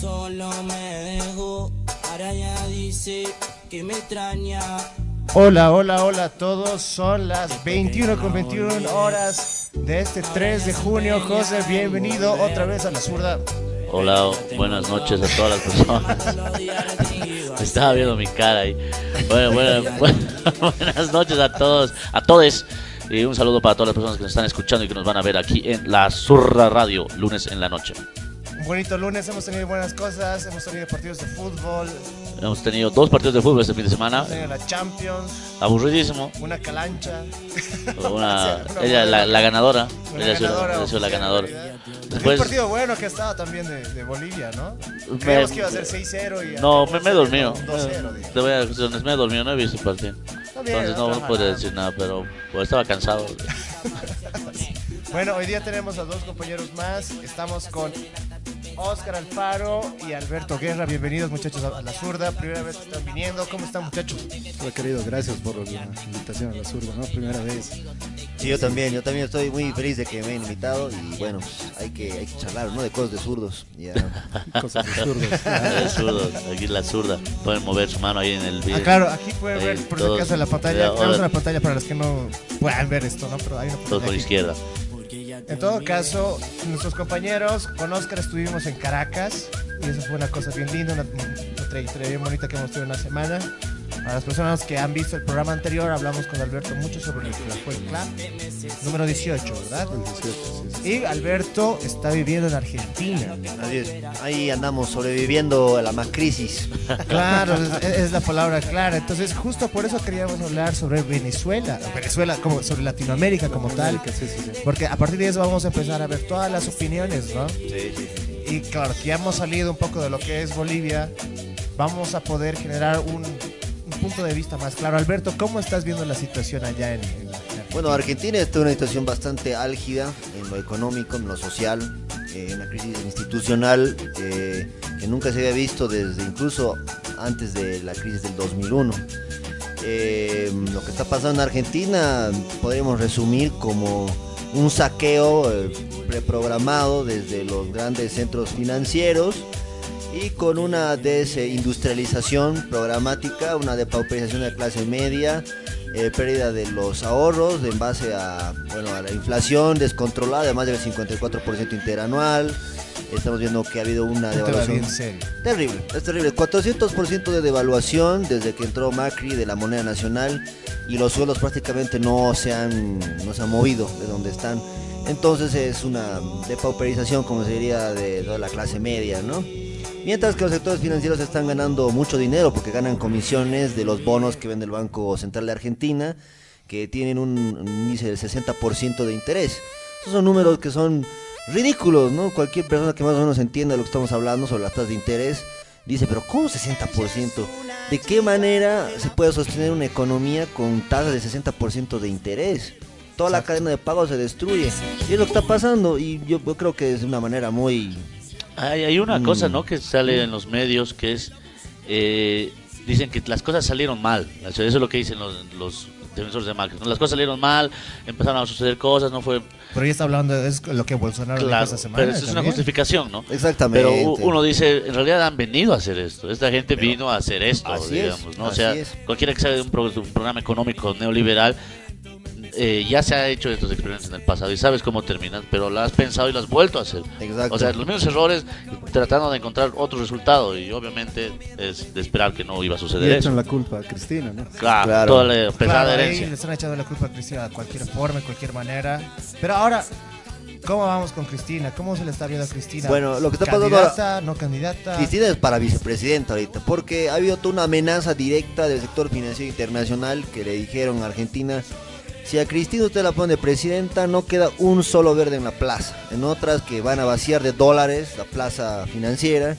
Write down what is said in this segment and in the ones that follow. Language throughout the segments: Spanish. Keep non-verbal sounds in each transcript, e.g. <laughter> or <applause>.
Solo me dejó, ahora ya dice que me extraña. Hola, hola, hola a todos. Son las 21 con 21 horas de este 3 de junio. José, bienvenido otra vez a la zurda. Hola, buenas noches a todas las personas. Me <laughs> Estaba viendo mi cara ahí. Bueno, bueno, bueno, <laughs> <laughs> buenas noches a todos, a todos. Y un saludo para todas las personas que nos están escuchando y que nos van a ver aquí en La Zurra Radio, lunes en la noche. Bonito lunes, hemos tenido buenas cosas, hemos tenido partidos de fútbol, Hemos tenido dos partidos de fútbol este fin de semana. hemos tenido la Champions, Aburridísimo. una calancha. Una, <laughs> ella, la, la ganadora. Una Ella ha sido- ganadora, ella sido la ganadora. realidad. Un Después, partido bueno que estaba también de, de Bolivia, ¿no? Creíamos que iba a ser 6-0 y... no, me, me he dormido. 2-0, dije. Te voy a decir, me he dormido, no he visto el partido. Bien, Entonces no, no decir nada, pero pues, estaba cansado. <laughs> Bueno, hoy día tenemos a dos compañeros más. Estamos con Oscar Alfaro y Alberto Guerra. Bienvenidos muchachos a la zurda. Primera vez que están viniendo. ¿Cómo están muchachos? Hola querido, gracias por la invitación a la zurda, ¿no? Primera vez. Sí, yo también, yo también estoy muy feliz de que me hayan invitado y bueno, pues, hay que, hay que charlar, ¿no? De cosas de zurdos. Ya. <laughs> Cosas de zurdos. <laughs> El zurdo, aquí la zurda. Pueden mover su mano ahí en el video. Ah, claro, aquí pueden ver por si acaso la pantalla. Tenemos una pantalla para los que no puedan ver esto, ¿no? Pero hay una Todos pantalla por aquí. izquierda. En todo caso, nuestros compañeros, con Oscar estuvimos en Caracas y eso fue una cosa bien linda, una, una trayectoria bien bonita que hemos tenido en la semana. A las personas que han visto el programa anterior, hablamos con Alberto mucho sobre el club número 18, ¿verdad? El 18, sí, sí. Y Alberto está viviendo en Argentina. Es, ahí andamos sobreviviendo a la más crisis. Claro, <laughs> es, es la palabra clara. Entonces, justo por eso queríamos hablar sobre Venezuela, Venezuela como sobre Latinoamérica como tal, Sí, porque a partir de eso vamos a empezar a ver todas las opiniones, ¿no? Sí, sí. Y claro, que ya hemos salido un poco de lo que es Bolivia, vamos a poder generar un punto de vista más claro. Alberto, ¿cómo estás viendo la situación allá en, en- en Bueno, Argentina está en una situación bastante álgida en lo económico, en lo social, eh, una crisis institucional eh, que nunca se había visto desde incluso antes de la crisis del 2001. Eh, lo que está pasando en Argentina podríamos resumir como un saqueo eh, preprogramado desde los grandes centros financieros y con una desindustrialización programática, una depauperización de la clase media, eh, pérdida de los ahorros en base a, bueno, a la inflación descontrolada de más del 54% interanual. Estamos viendo que ha habido una devaluación? Terrible, es terrible. 400% de devaluación desde que entró Macri de la moneda nacional y los suelos prácticamente no se han, no se han movido de donde están. Entonces es una depauperización, como se diría, de toda la clase media, ¿no? Mientras que los sectores financieros están ganando mucho dinero porque ganan comisiones de los bonos que vende el Banco Central de Argentina, que tienen un, índice del 60% de interés. Esos son números que son ridículos, ¿no? Cualquier persona que más o menos entienda lo que estamos hablando sobre las tasas de interés dice, pero ¿cómo 60%? ¿De qué manera se puede sostener una economía con tasas de 60% de interés? Toda la cadena de pago se destruye. Y es lo que está pasando. Y yo, yo creo que es una manera muy... Hay, hay una Mm. cosa, ¿no? Que sale en los medios que es. eh, dicen que las cosas salieron mal. Eso es lo que dicen los, los defensores de Macri. ¿no? Las cosas salieron mal, empezaron a suceder cosas, no fue. Pero ya está hablando, es lo que Bolsonaro dijo Claro, esta semana. pero eso es una justificación, ¿no? Exactamente. Pero uno dice, en realidad han venido a hacer esto. Esta gente Pero vino a hacer esto, es, digamos, ¿no? O sea, es. cualquiera que sabe de un, pro- de un programa económico neoliberal eh, ya se ha hecho estos experimentos en el pasado y sabes cómo terminan, pero lo has pensado y lo has vuelto a hacer. Exacto. O sea, los mismos errores tratando de encontrar otro resultado y obviamente es de esperar que no iba a Y suceder eso. echan la culpa a Cristina, ¿no? Claro, Claro. toda la pesada Claro, herencia. le están echando la culpa a Cristina de cualquier forma, de cualquier manera. Pero ahora, ¿cómo vamos con Cristina? ¿Cómo se le está viendo a Cristina? Bueno, lo que está pasando ahora- ¿Candidata, no candidata? Cristina es para vicepresidenta ahorita, porque ha habido toda una amenaza directa del sector financiero internacional que le dijeron a Argentina, si a Cristina usted la pone de presidenta, no queda un solo verde en la plaza. En otras que van a vaciar de dólares la plaza financiera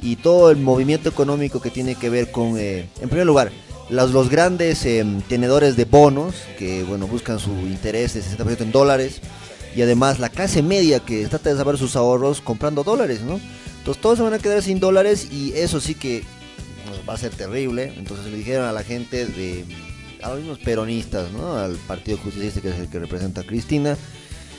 y todo el movimiento económico que tiene que ver con, eh, en primer lugar, los, grandes eh, tenedores de bonos, que bueno, buscan su interés de 60% en dólares, y además la clase media que trata de salvar sus ahorros comprando dólares, ¿no? Entonces todos se van a quedar sin dólares y eso sí que pues, va a ser terrible. Entonces le dijeron a la gente de a los mismos peronistas, ¿no? Al Partido Justicialista que es el que representa a Cristina.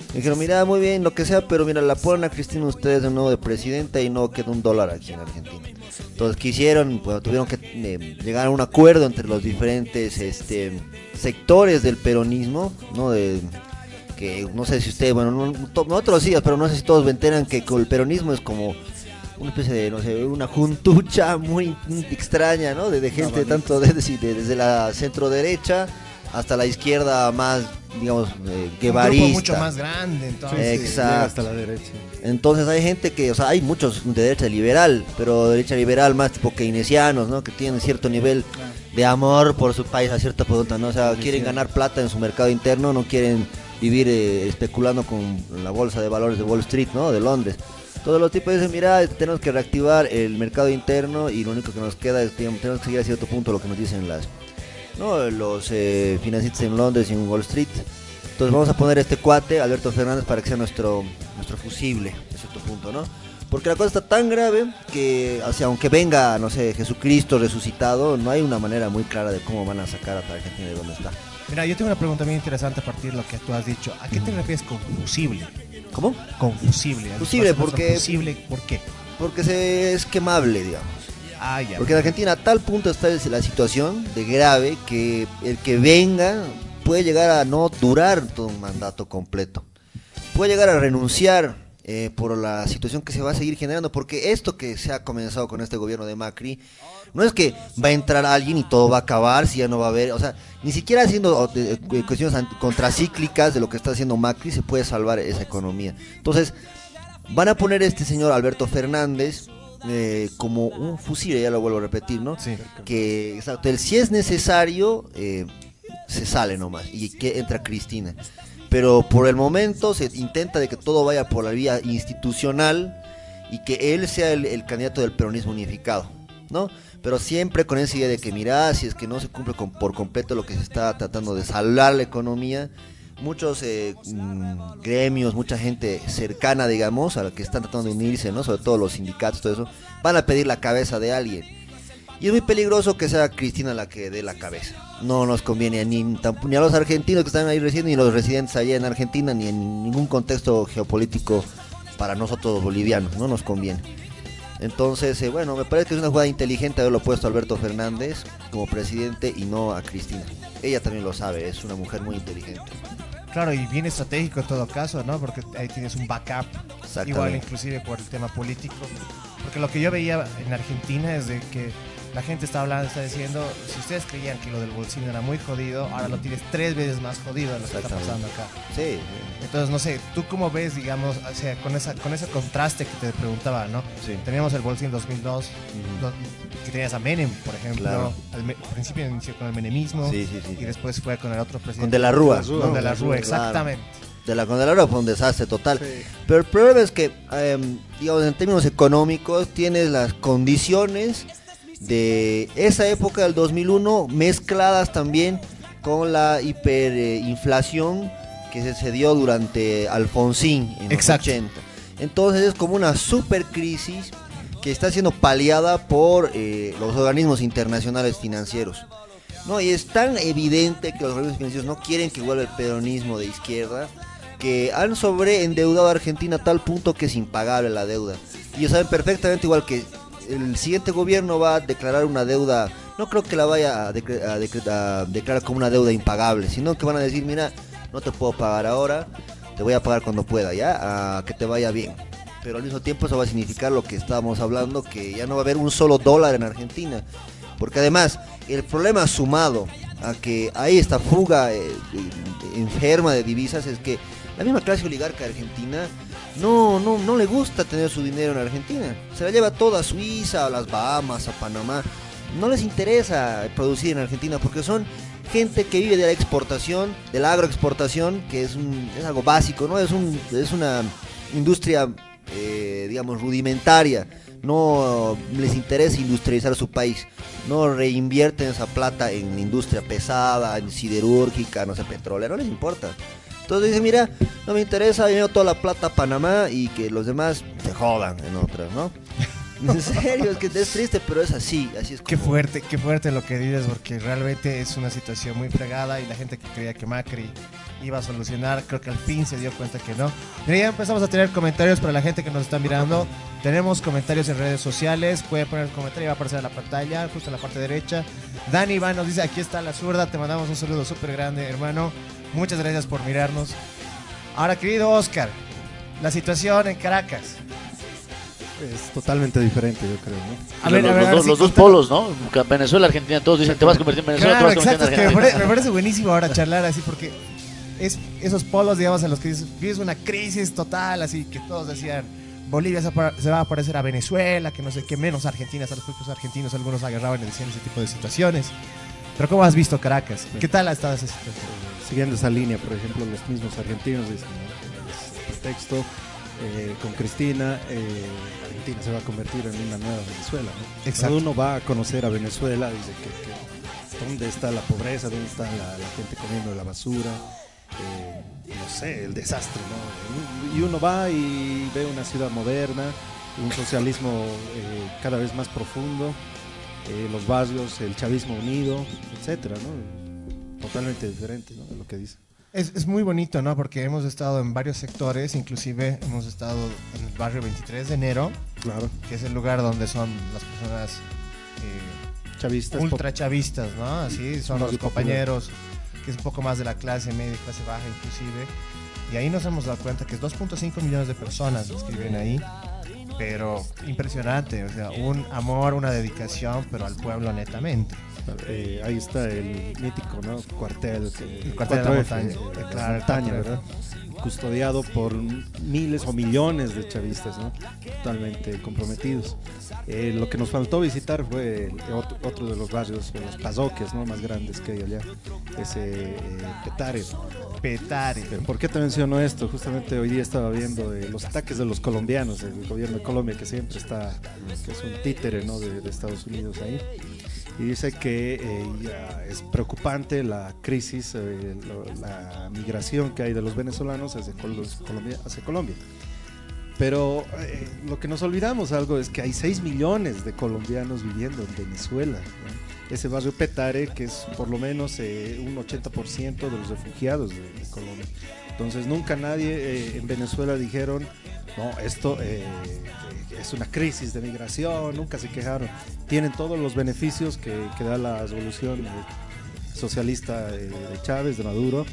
Le dijeron, mira, muy bien, lo que sea, pero mira, la ponen a Cristina ustedes de nuevo de presidenta y no queda un dólar aquí en Argentina. Entonces, ¿qué hicieron? Pues tuvieron que eh, llegar a un acuerdo entre los diferentes este, sectores del peronismo, ¿no? Que no sé si ustedes, bueno, no, to- nosotros sí, pero no sé si todos enteran que el peronismo es como una especie de, no sé, una juntucha muy extraña, ¿no? De, de gente tanto de- de- de- desde la centro derecha hasta la izquierda más, digamos, eh, Un guevarista. grupo mucho más grande, entonces. Exacto. hasta la derecha. Entonces hay gente que, o sea, hay muchos de derecha liberal, pero de derecha liberal más tipo keynesianos, ¿no? Que tienen cierto nivel de amor por su país a cierta punta, ¿no? O sea, quieren ganar plata en su mercado interno, no quieren vivir eh, especulando con la bolsa de valores de Wall Street, ¿no? De Londres. Todos los tipos dicen, mira, tenemos que reactivar el mercado interno y lo único que nos queda es, digamos, tenemos que seguir a cierto punto lo que nos dicen las, ¿no? Los eh, financistas en Londres y en Wall Street. Entonces vamos a poner este cuate, Alberto Fernández, para que sea nuestro, nuestro fusible, a cierto punto, ¿no? Porque la cosa está tan grave que, o aunque venga, no sé, Jesucristo resucitado, no hay una manera muy clara de cómo van a sacar a Argentina de donde está. Mira, yo tengo una pregunta muy interesante a partir de lo que tú has dicho. ¿A qué te refieres con fusible? ¿Cómo? Confusible. Fusible, porque- Fusible, ¿por qué? Porque se, es quemable, digamos. Ah, ya. Porque en Argentina a tal punto está la situación de grave que el que venga puede llegar a no durar todo un mandato completo. Puede llegar a renunciar eh, por la situación que se va a seguir generando. Porque esto que se ha comenzado con este gobierno de Macri, no es que va a entrar alguien y todo va a acabar, si ya no va a haber, o sea, ni siquiera haciendo cuestiones contracíclicas de lo que está haciendo Macri se puede salvar esa economía. Entonces, van a poner a este señor Alberto Fernández eh, como un fusil, ya lo vuelvo a repetir, ¿no? Sí. Que, exacto, el si es necesario, eh, se sale nomás y que entra Cristina. Pero por el momento se intenta de que todo vaya por la vía institucional y que él sea el, el candidato del peronismo unificado, ¿no? Pero siempre con esa idea de que, mira, si es que no se cumple por completo lo que se está tratando de salvar la economía, muchos eh, mm, gremios, mucha gente cercana, digamos, a la que están tratando de unirse, ¿no? Sobre todo los sindicatos, todo eso, van a pedir la cabeza de alguien. Y es muy peligroso que sea Cristina la que dé la cabeza. No nos conviene ni, a los argentinos que están ahí residiendo, ni a los residentes allá en Argentina, ni en ningún contexto geopolítico para nosotros bolivianos. No nos conviene. Entonces, eh, bueno, me parece que es una jugada inteligente haberlo puesto a Alberto Fernández como presidente y no a Cristina. Ella también lo sabe, es una mujer muy inteligente. Claro, y bien estratégico en todo caso, ¿no? Porque ahí tienes un backup. Igual inclusive por el tema político. Porque lo que yo veía en Argentina es de que la gente está hablando, está diciendo, si ustedes creían que lo del bolsillo era muy jodido, ahora lo tienes tres veces más jodido de lo que está pasando acá. Sí, Entonces, no sé, ¿tú cómo ves, digamos, o sea, con, esa, con ese contraste que te preguntaba, ¿no? Sí. Teníamos el bolsillo en 2002, do- que tenías a Menem, por ejemplo. Claro. Al, principio inició con el menemismo Sí, sí, sí. y después fue con el otro presidente. Con De la Rúa. Con ¿no? De la Rúa, Claro. exactamente. De la con De la Rúa fue un desastre total. Pero el problema es que, em, digamos, en términos económicos, tienes las condiciones de esa época del 2001, mezcladas también con la hiperinflación que se, dio durante Alfonsín en los Exacto. 80. Entonces es como una super crisis que está siendo paliada por eh, los organismos internacionales financieros. No, y es tan evidente que los organismos financieros no quieren que vuelva el peronismo de izquierda que han sobreendeudado a Argentina a tal punto que es impagable la deuda. Y ellos saben perfectamente igual que el siguiente gobierno va a declarar una deuda, no creo que la vaya a, declarar como una deuda impagable, sino que van a decir, mira, no te puedo pagar ahora, te voy a pagar cuando pueda, ya, a que te vaya bien. Pero al mismo tiempo eso va a significar lo que estábamos hablando, que ya no va a haber un solo dólar en Argentina. Porque además, el problema sumado a que hay esta fuga eh, enferma de divisas es que la misma clase oligarca argentina no, no, no le gusta tener su dinero en Argentina. Se la lleva toda a Suiza, a las Bahamas, a Panamá. No les interesa producir en Argentina porque son gente que vive de la exportación, de la agroexportación, que es, un, es algo básico, ¿no? Es, un, es una industria, eh, digamos, rudimentaria. No les interesa industrializar su país. No reinvierten esa plata en industria pesada, en siderúrgica, no sé, petrolera, no les importa. Entonces dicen, mira, no me interesa, yo toda la plata a Panamá y que los demás se jodan en otras, ¿no? <laughs> En serio, es que es triste, pero es así, así es Qué como- fuerte, qué fuerte lo que dices, porque realmente es una situación muy fregada y la gente que creía que Macri iba a solucionar, creo que al fin se dio cuenta que no. Mira, ya empezamos a tener comentarios para la gente que nos está mirando. Tenemos comentarios en redes sociales, puede poner el comentario, va a aparecer en la pantalla, justo en la parte derecha. Dani Iván nos dice, aquí está la zurda, te mandamos un saludo súper grande, hermano. Muchas gracias por mirarnos. Ahora, querido Oscar, la situación en Caracas. Es totalmente diferente, yo creo, ¿no? A los, ver, a ver, los a ver dos, si los dos contame- polos, ¿no? Venezuela, Argentina, todos dicen, te vas a convertir en Venezuela, Claro, te vas a convertir que en me Argentina. parece, me parece buenísimo ahora charlar así porque es esos polos, digamos, en los que dices, vives una crisis total, así que todos decían, Bolivia se, va a parecer a Venezuela, que no sé qué, menos Argentina, hasta los propios argentinos, algunos agarraban y decían ese tipo de situaciones. Pero ¿cómo has visto Caracas? ¿Qué tal ha estado esa situación? Siguiendo esa línea, por ejemplo, los mismos argentinos dicen, ¿no? Es pretexto, eh, con Cristina, eh, Argentina se va a convertir en una nueva Venezuela, ¿no? Exacto. Cuando uno va a conocer a Venezuela, dice que, que dónde está la pobreza, dónde está la, la gente comiendo de la basura, eh, no sé, el desastre, ¿no? Y uno va y ve una ciudad moderna, un socialismo eh, cada vez más profundo, eh, los barrios, el chavismo unido, etcétera, ¿no? Totalmente diferente, ¿no? De lo que dice. Es, es muy bonito, ¿no? Porque hemos estado en varios sectores, inclusive hemos estado en el barrio 23 de enero, Claro. que es el lugar donde son las personas eh, Chavistas. ultra chavistas, ¿no? Así son los popular. Que es un poco más de la clase media y clase baja inclusive. Y ahí nos hemos dado cuenta que 2.5 millones de personas que viven ahí. Pero impresionante, o sea, un amor, una dedicación, pero al pueblo netamente. Eh, ahí está el mítico ¿no? cuartel, eh, El cuartel de la 4F, montaña, eh, eh, la claro, montaña, 4F. ¿verdad? Custodiado por miles o millones de chavistas, ¿no? Totalmente comprometidos. Eh, lo que nos faltó visitar fue otro, de los barrios, los pazoques ¿no? más grandes que hay allá, ese eh, Petare. Petare. Pero ¿Por qué te menciono esto? Justamente hoy día estaba viendo eh, los ataques de los colombianos, el gobierno de Colombia que siempre está, que es un títere ¿no? de, de Estados Unidos ahí. Y dice que eh, es preocupante la crisis, eh, la migración que hay de los venezolanos hacia Col- Colombia. Hacia Colombia. Pero eh, lo que nos olvidamos algo es que hay 6 millones de colombianos viviendo en Venezuela. Ese barrio Petare, que es por lo menos un 80% de los refugiados de Colombia. Entonces nunca nadie eh, en Venezuela dijeron, no, esto eh, que es una crisis de migración, nunca se quejaron. Tienen todos los beneficios que, da la revolución eh, socialista eh, de Chávez, de Maduro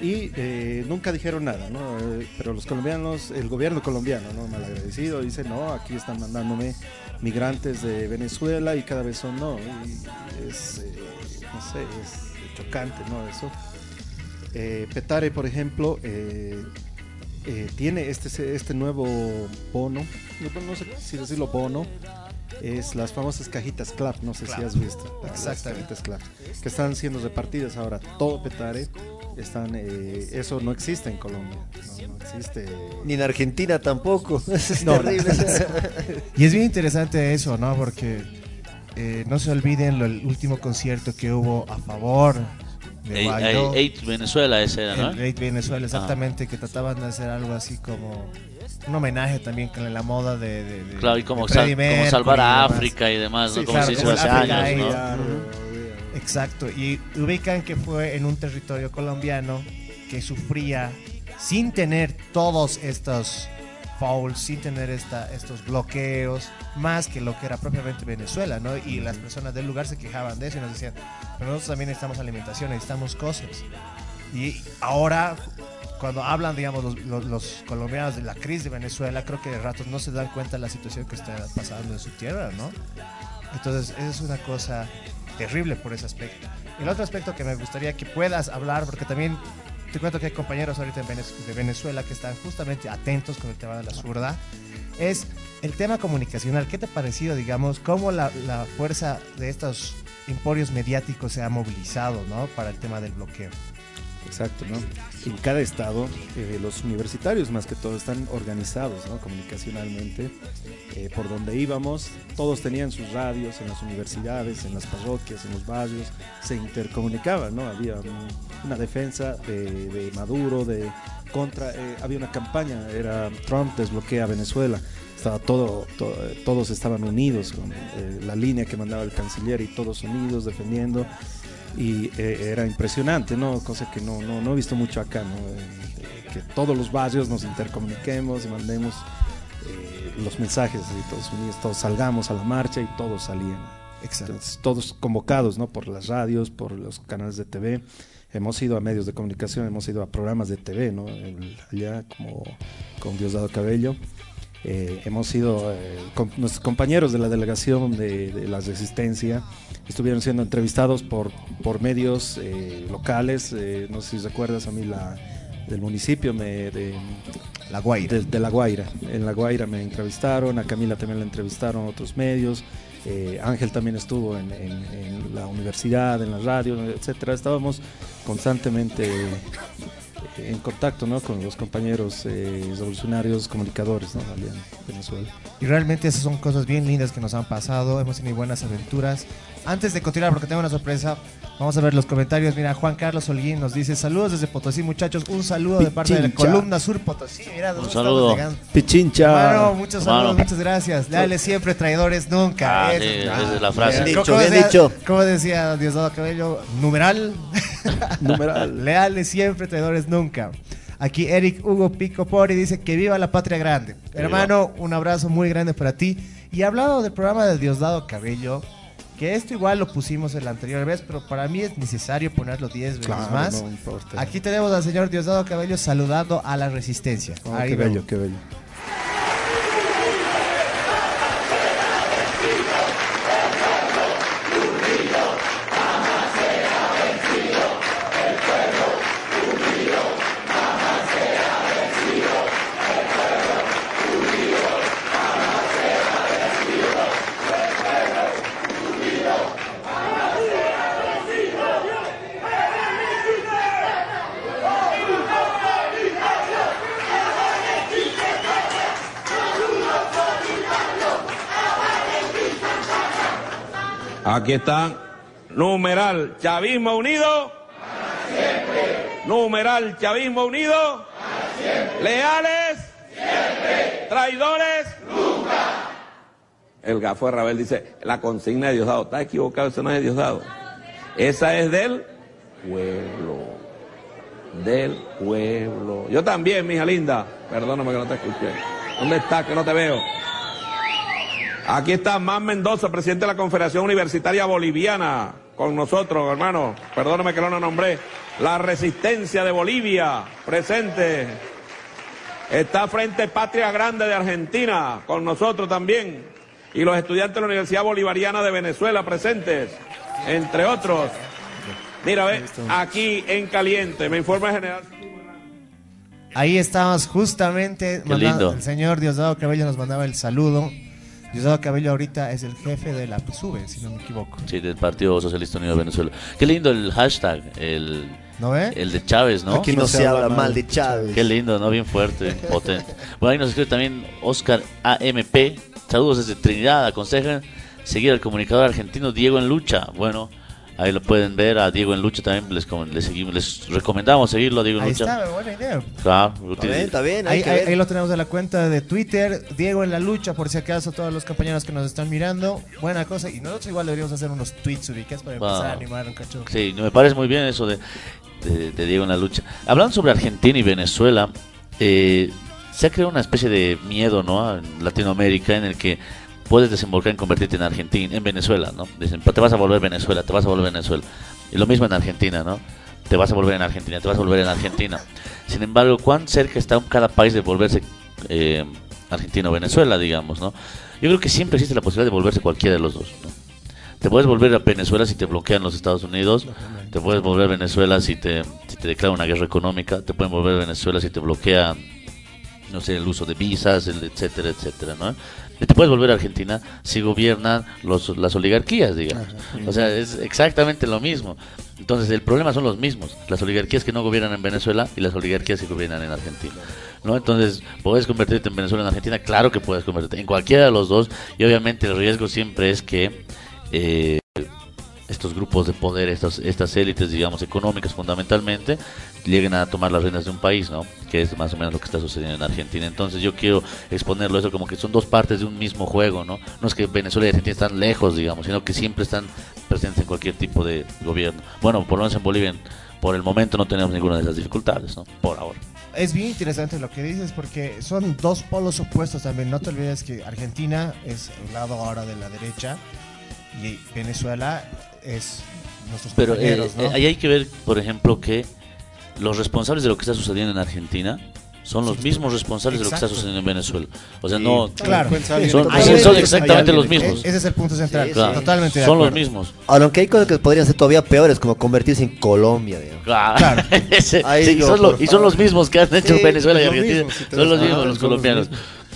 y eh, nunca dijeron nada, ¿no? Eh, pero los colombianos, el gobierno colombiano, ¿no? Malagradecido, dice, no, aquí están mandándome migrantes de Venezuela y cada vez son no. Es, eh, es chocante, ¿no? Eso. Eh, Petare, por ejemplo, eh, eh, tiene este, este nuevo bono, no, sé si decirlo bono, es las famosas cajitas CLAP, no sé si has visto. Las Exactamente. cajitas CLAP, que están siendo repartidas ahora todo Petare. Están, eh, eso no existe en Colombia, no, no existe. Ni en Argentina tampoco. <laughs> Es No. terrible. <laughs> Y es bien interesante eso, ¿no? Porque eh, no se olviden lo- el último concierto que hubo a favor de Guaidó. Eight Venezuela ese era, ¿no? El Great Venezuela, exactamente, que trataban de hacer algo así como un homenaje también con la moda de, de- de- Claro, y como, de sal- Freddie como Mercury salvar a. África y demás, ¿no? Sí, como claro, se hizo hace África años, Exacto, y ubican que fue en un territorio colombiano que sufría sin tener todos estos fouls, sin tener esta, estos bloqueos, más que lo que era propiamente Venezuela, ¿no? Y las personas del lugar se quejaban de eso y nos decían, pero nosotros también necesitamos alimentación, necesitamos cosas. Y ahora, cuando hablan, digamos, los, los- los colombianos de la crisis de Venezuela, creo que de ratos no se dan cuenta de la situación que está pasando en su tierra, ¿no? Entonces, esa es una cosa terrible por ese aspecto. El otro aspecto que me gustaría que puedas hablar, porque también te cuento que hay compañeros ahorita de Venezuela que están justamente atentos con el tema de la zurda, es el tema comunicacional. ¿Qué te ha parecido, digamos, cómo la, la fuerza de estos emporios mediáticos se ha movilizado, ¿no? Para el tema del bloqueo. Exacto, ¿no? En cada estado, eh, los universitarios más que todo están organizados, ¿no? Comunicacionalmente. Eh, por donde íbamos, todos tenían sus radios en las universidades, en las parroquias, en los barrios, se intercomunicaban, ¿no? Había un- una defensa de, Maduro, de contra, eh, había una campaña, era Trump desbloquea Venezuela. Estaba todo, to- todos estaban unidos con eh, la línea que mandaba el canciller y todos unidos defendiendo y eh, era impresionante, ¿no? Cosa que no, no, no he visto mucho acá, ¿no? Eh, que todos los barrios nos intercomuniquemos y mandemos eh, los mensajes todos unidos, todos salgamos a la marcha y todos salían. Exacto. Entonces, todos convocados, ¿no? Por las radios, por los canales de TV. Hemos ido a medios de comunicación, hemos ido a programas de TV, ¿no? El- allá como con Diosdado Cabello. Eh, hemos ido, eh, con nuestros compañeros de la delegación de, de la Resistencia, estuvieron siendo entrevistados por, por medios eh, locales, no sé si recuerdas a mí la del municipio me, de, La Guaira. de, de La Guaira. En La Guaira me entrevistaron, a Camila también la entrevistaron otros medios, Ángel también estuvo en, en- en la universidad, en la radio, etcétera. Estábamos constantemente en contacto ¿no? con los compañeros eh, revolucionarios, comunicadores ¿no? en Venezuela. Y realmente esas son cosas bien lindas que nos han pasado. Hemos tenido buenas aventuras. Antes de continuar, porque tengo una sorpresa, vamos a ver los comentarios. Mira, Juan Carlos Holguín nos dice: Saludos desde Potosí, muchachos. Un saludo de parte de la columna Sur Potosí. Mira, Un ¿dónde saludo. estamos llegando? Pichincha. Hermano, muchos saludos, muchas gracias. Leales siempre, traidores nunca. Ah, sí, es- esa es la frase. Bien ¿Cómo- dicho, bien decía- dicho. ¿Cómo decía Diosdado Cabello? Numeral. <laughs> Numeral. Leales siempre, traidores nunca. Aquí Eric Hugo Pico Pori dice que viva la patria grande. Hermano, un abrazo muy grande para ti. Y hablado del programa de Diosdado Cabello, que esto igual lo pusimos en la anterior vez, pero para mí es necesario ponerlo 10 veces Claro, más. no importa. Aquí tenemos al señor Diosdado Cabello saludando a la resistencia. Oh, qué bello, qué bello. Aquí está. Numeral Chavismo Unido. Numeral Chavismo Unido. Leales. Traidores. Nunca. El gafo de Rabel dice, la consigna de Diosdado. Está equivocado, eso no es de Diosdado. Esa es del pueblo. Del pueblo. Yo también, mija linda. Perdóname que no te escuché. ¿Dónde estás? Que no te veo. Aquí está Man Mendoza, presidente de la Confederación Universitaria Boliviana, con nosotros, hermano. Perdóname que no lo nombré. La resistencia de Bolivia, presente. Está frente Patria Grande de Argentina, con nosotros también. Y los estudiantes de la Universidad Bolivariana de Venezuela, presentes, entre otros. Mira, ve, aquí en caliente, me informa el general. Ahí estamos justamente. Qué manda- lindo. El señor Diosdado Cabello nos mandaba el saludo. Diosdado Cabello ahorita es el jefe de la PSUVE, si no me equivoco. Sí, del Partido Socialista Unido de Venezuela. Qué lindo el hashtag, el, ¿No ve? el de Chávez, ¿no? Aquí no se habla mal de Chávez. Qué lindo, ¿no? Bien fuerte, <laughs> potente. Bueno, ahí nos escribe también Oscar AMP. Saludos desde Trinidad, aconsejan seguir al comunicador argentino Diego en Lucha. Bueno, ahí lo pueden ver a Diego en Lucha también. Les, les, seguimos, les recomendamos seguirlo a Diego en Ahí Lucha. está, buena idea. Claro, Está bien, está bien, hay Ahí, que ahí- ver. ahí lo tenemos en la cuenta de Twitter, Diego en la lucha, por si acaso todos los compañeros que nos están mirando, buena cosa, y nosotros igual deberíamos hacer unos tweets ubicados para empezar a animar un cacho. Sí, me parece muy bien eso de, de- de Diego en la lucha. Hablando sobre Argentina y Venezuela, eh, se ha creado una especie de miedo, ¿no? En Latinoamérica en el que puedes desembocar en convertirte en Argentina, en Venezuela, ¿no? Dicen, te vas a volver Venezuela, te vas a volver Venezuela. Y lo mismo en Argentina, ¿no? Te vas a volver en Argentina, te vas a volver en Argentina. Sin embargo, ¿cuán cerca está cada país de volverse eh, Argentina o Venezuela, digamos, ¿no? Yo creo que siempre existe la posibilidad de volverse cualquiera de los dos, ¿no? Te puedes volver a Venezuela si te bloquean los Estados Unidos. Te puedes volver a Venezuela si te, si te declaran una guerra económica. Te pueden volver a Venezuela si te bloquea, no sé, el uso de visas, el etcétera, etcétera, ¿no? Te puedes volver a Argentina si gobiernan los, las oligarquías, digamos. O sea, es exactamente lo mismo. Entonces, el problema son los mismos. Las oligarquías que no gobiernan en Venezuela y las oligarquías que gobiernan en Argentina. ¿no? Entonces, ¿puedes convertirte en Venezuela en Argentina? Claro que puedes convertirte en cualquiera de los dos. Y obviamente el riesgo siempre es que eh, estos grupos de poder, estas, estas élites, digamos, económicas fundamentalmente, lleguen a tomar las riendas de un país, ¿no? Que es más o menos lo que está sucediendo en Argentina. Entonces yo quiero exponerlo eso como que son dos partes de un mismo juego, ¿no? No es que Venezuela y Argentina están lejos, digamos, sino que siempre están presentes en cualquier tipo de gobierno. Bueno, por lo menos en Bolivia, por el momento no tenemos ninguna de esas dificultades, ¿no? Por ahora. Es bien interesante lo que dices porque son dos polos opuestos también. No te olvides que Argentina es el lado ahora de la derecha y Venezuela es nuestros Pero eh, eh, ahí hay que ver, por ejemplo, que los responsables de lo que está sucediendo en Argentina son los mismos responsables de lo que está sucediendo en Venezuela. O sea, Sí, no. claro. Son, exactamente los mismos. Ese es el punto central. Sí, Claro. Totalmente de Son los mismos. Aunque hay cosas que podrían ser todavía peores, como convertirse en Colombia, digamos. Claro. <laughs> Ese- Ahí sí, y son lo- y son los mismos que han hecho Sí, Venezuela y Argentina. mismo, si te son los mismos, los son los colombianos.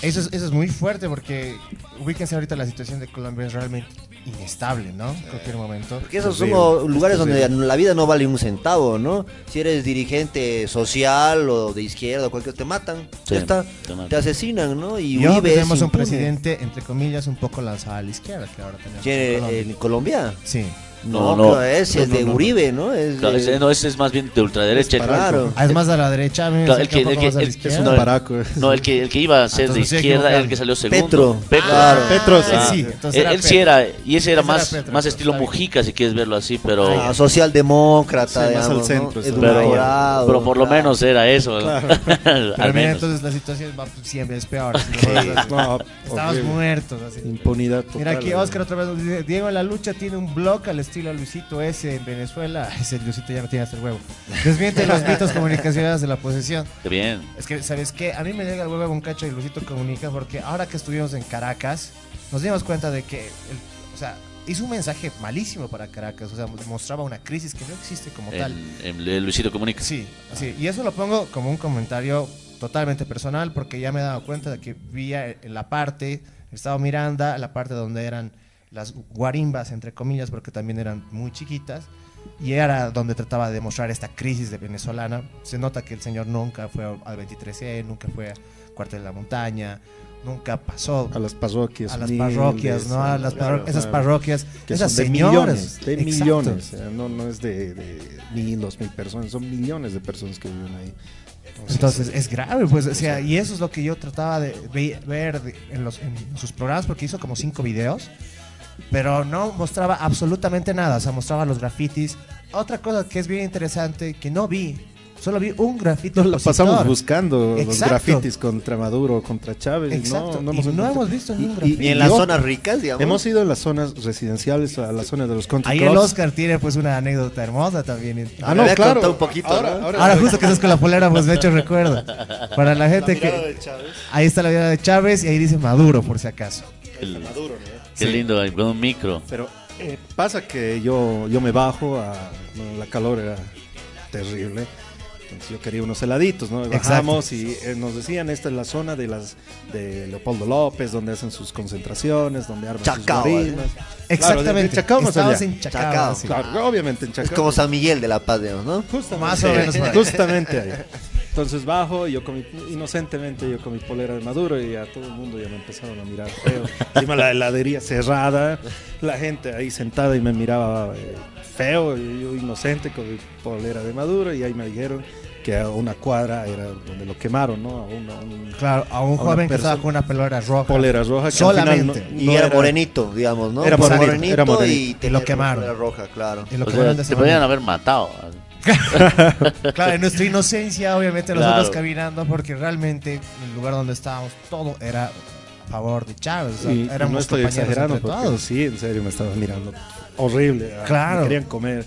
Eso es, eso es muy fuerte porque ubíquense ahorita la situación de Colombia es realmente inestable, ¿no? En cualquier momento. Porque esos son lugares donde la vida no vale un centavo, ¿no? Si eres dirigente social o de izquierda o cualquier, te matan, Sí, ya está, te te, matan. asesinan, ¿no? Y Y ahora Uribe tenemos un presidente, entre comillas, un poco lanzado a la izquierda que ahora tenemos. ¿Quién, en Colombia. ¿En Colombia? Sí. No, No, claro, es No, de. Uribe, ¿no? Es Claro, de- no, ese es más bien de ultraderecha. Claro. Ah, es más a la derecha, Claro, el que, el que, el- un no, el- paraco. no, el que, el que iba a ser de Entonces izquierda era el que salió segundo. Petro. Petro. Claro. Ah, ah, sí, sí. Él, sí Petro. era, y ese era Ese era más, Petro, más estilo. Mujica, si quieres verlo así, pero... Ah, socialdemócrata, Sí, más al centro, pero, por lo claro. menos era eso. <laughs> Al menos. entonces la situación va siempre es peor. Estamos <laughs> muertos. Así. Impunidad total. Mira aquí. Oscar otra vez nos dice, Diego la lucha tiene un blog al estilo Luisito S en Venezuela. <laughs> Ese Luisito ya no tiene hasta el huevo. Desmiente los mitos comunicacionales de la posesión. Qué bien. Es que, ¿sabes qué? A mí me llega el huevo un cacho de Luisito Comunica porque ahora que estuvimos en Caracas, nos dimos cuenta de que, el- o sea, hizo un mensaje malísimo para Caracas. O sea, mostraba una crisis que no existe como tal. El, el- el Luisito Comunica. Sí, sí, y eso lo pongo como un comentario totalmente personal porque ya me he dado cuenta de que vi en la parte, estaba Miranda, la parte donde eran las guarimbas, entre comillas, porque también eran muy chiquitas, y era donde trataba de demostrar esta crisis de venezolana. Se nota que el señor nunca fue al 23E, nunca fue a Cuartel de la Montaña, nunca pasó A las parroquias. a las parroquias, ¿no? A las claro, parro- esas parroquias, que esas son de señoras. millones, de Exacto. millones, sea, no, no es de, de mil, dos mil personas, son millones de personas que viven ahí. Entonces es grave, pues, o sea, y eso es lo que yo trataba de ve- ver en, los, en sus programas, porque hizo como cinco videos, pero no mostraba absolutamente nada, o sea, mostraba los grafitis. Otra cosa que es bien interesante, que no vi, solo vi un grafiti. Nos la opositor. pasamos buscando los grafitis contra Maduro, contra Chávez. Exacto, No, no y hemos, no hemos visto ni un Y- grafiti. Y en las zonas ricas, digamos. Hemos ido en las zonas residenciales, a la zona de los country Ahí el. Oscar tiene pues una anécdota hermosa también. Ah, no, claro. un poquito, ahora, ¿no? ahora- Ahora justo que estás con la polera, pues de hecho recuerdo. Para la gente que... Ahí está la vida de Chávez y ahí dice Maduro, por si acaso. El- Qué lindo, ahí, con un micro. Pero eh, pasa que yo, yo me bajo, a, la calor era terrible. Entonces yo quería unos heladitos, ¿no? Bajamos y eh, nos decían, esta es la zona de las de Leopoldo López, donde hacen sus concentraciones, donde arman Chacao, sus guaridas. Exactamente. Claro, de- de Chacao en Chacao. Chacao. sí. Claro, obviamente en Chacao. Es como San Miguel de la Paz, ¿no? Justamente, Más o menos. Justamente ahí. <laughs> Entonces bajo, yo con mi- inocentemente yo con mi polera de Maduro y a todo el mundo ya me empezaron a mirar feo. <laughs> Encima la heladería cerrada, la gente ahí sentada y me miraba eh, feo, y yo inocente con mi polera de Maduro y ahí me dijeron que a una cuadra era donde lo quemaron, ¿no? A, una- un- Claro, a un joven que estaba con una polera roja. polera roja que al final Solamente. no- Y no era, morenito, digamos, ¿no? Era morenito, era morenito. y Y lo quemaron. polera roja, claro. Y lo O que sea, mandan de te manera. haber matado. <laughs> Claro, en nuestra inocencia, obviamente, Claro. nosotros caminando, porque realmente el lugar donde estábamos, todo era a favor de Chávez. Y éramos no estoy exagerando, porque todos. sí, en serio me estaban mirando horrible. ah, Claro. Me querían comer.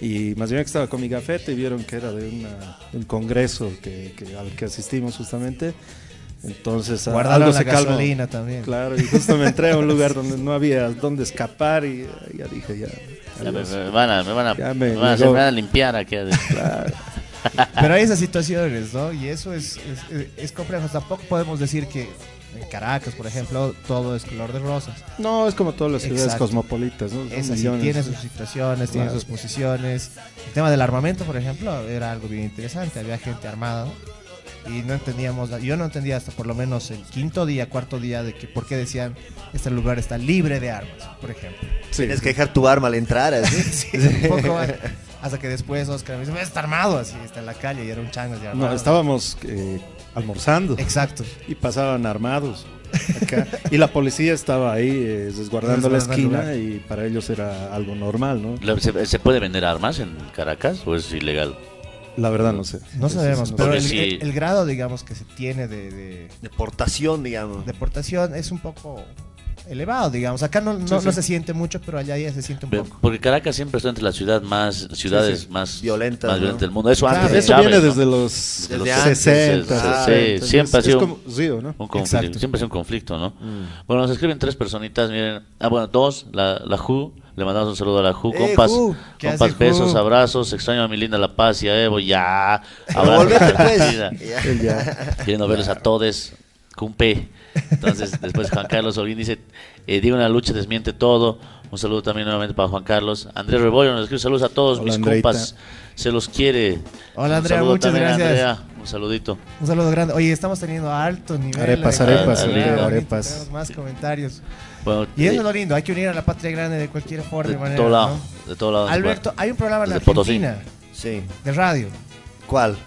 Y más bien que estaba con mi gafete y vieron que era de, una- de un congreso que, que- al que asistimos justamente. Entonces ah, Guardaron algo la se calmó. gasolina también. Claro, y justo me entré a un <laughs> lugar donde no había dónde escapar y eh, ya dije ya. Ya me, van a, me van a, Ya me me van a hacer- van a limpiar aquí. adentro. Claro. Pero hay esas situaciones, ¿no? Y eso es, es, es complejo. Tampoco podemos decir que en Caracas, por ejemplo, todo es color de rosas. No, es como todas las ciudades Exacto. cosmopolitas, ¿no? Es así, tiene sus situaciones, tiene Claro. sus posiciones. El tema del armamento, por ejemplo, era algo bien interesante. Había gente armada y no entendíamos, yo no entendía hasta por lo menos el quinto día, cuarto día de que por qué decían este lugar está libre de armas, por ejemplo. Sí, Tienes sí. que dejar tu arma al entrar, así. <laughs> Sí, un poco más. Hasta que después Oscar me dice, está armado así, está en la calle y era un chango. No, estábamos eh, almorzando. Exacto. y pasaban armados. acá. y la policía estaba ahí eh, resguardando la esquina y para ellos era algo normal, ¿no? La- ¿Se, se puede vender armas en Caracas o es ilegal? La verdad no sé. No sabemos, pero el, sí. el- el grado, digamos, que se tiene de, de Deportación, digamos. deportación es un poco elevado, digamos. Acá no, no, Sí, sí. no se siente mucho, pero allá ya se siente un poco. Porque Caracas siempre está entre las ciudades más ciudades Sí, sí. más Violentas, más ¿no? violentas del mundo. Eso Claro, antes de Eso Chávez, viene ¿no? desde los Desde los antes, 60. sí, ah, sí, entonces siempre ha sido como Río, ¿no? Un conflicto, siempre es un conflicto, ¿no? Bueno, nos escriben tres personitas, miren. Ah, bueno, dos, la, la Ju, le mandamos un saludo a la Ju, Eh, compas, Ju, ¿qué compas, hace, besos, Ju? abrazos, extraño a mi linda La Paz y a Evo, ya, abrazos, Volvete, pues. <laughs> Ya. Queriendo verlos a todos, cumpe. Entonces, después Juan Carlos Olguín dice, eh, Diego en la lucha desmiente todo. Un saludo también nuevamente para Juan Carlos. Andrés Rebollo nos escribe saludos a todos Hola, mis Andreita. compas. Se los quiere. Hola, Un Andrea, saludo muchas también gracias. Andrea, Un saludito. Un saludo grande. Oye, estamos teniendo alto nivel. Arepas, de- arepas, Ah, arepas. Tenemos más comentarios. Bueno, Y eso eh, es lo lindo, hay que unir a la patria grande de cualquier forma. de manera, todo lado, ¿no? de todo lado. Alberto, hay un programa en Potosí. Argentina Sí. de radio. ¿Cuál?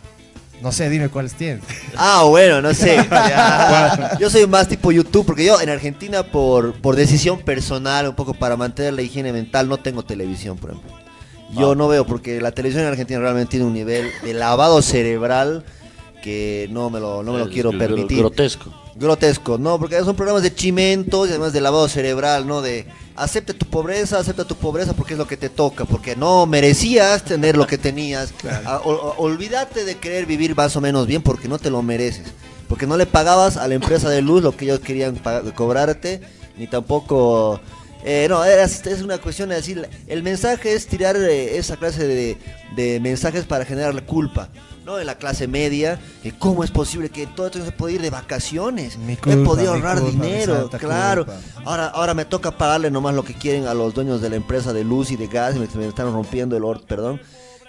No sé, dime cuáles tienes. Ah, bueno, no sé. <laughs> Ya. Yo soy más tipo YouTube, porque yo en Argentina, por, por decisión personal, un poco para mantener la higiene mental, no tengo televisión, por ejemplo. Yo no veo, porque la televisión en Argentina realmente tiene un nivel de lavado cerebral que no me lo, no me lo Es quiero permitir. Grotesco. Grotesco, ¿no? Porque son programas de chimentos y además de lavado cerebral, ¿no? De acepta tu pobreza, acepta tu pobreza porque es lo que te toca, porque no merecías tener lo que tenías. Ah, o- o- olvídate de querer vivir más o menos bien porque no te lo mereces. Porque no le pagabas a la empresa de luz lo que ellos querían cobrarte, ni tampoco... eh, no, era- es una cuestión de decir, el mensaje es tirar eh, esa clase de, de mensajes para generar la culpa. ¿No? En la clase media, que cómo es posible que todo esto no se puede ir de vacaciones. Mi He culpa, podido mi ahorrar culpa, dinero, claro. culpa. Ahora, ahora me toca pagarle nomás lo que quieren a los dueños de la empresa de luz y de gas me están rompiendo el orto, perdón.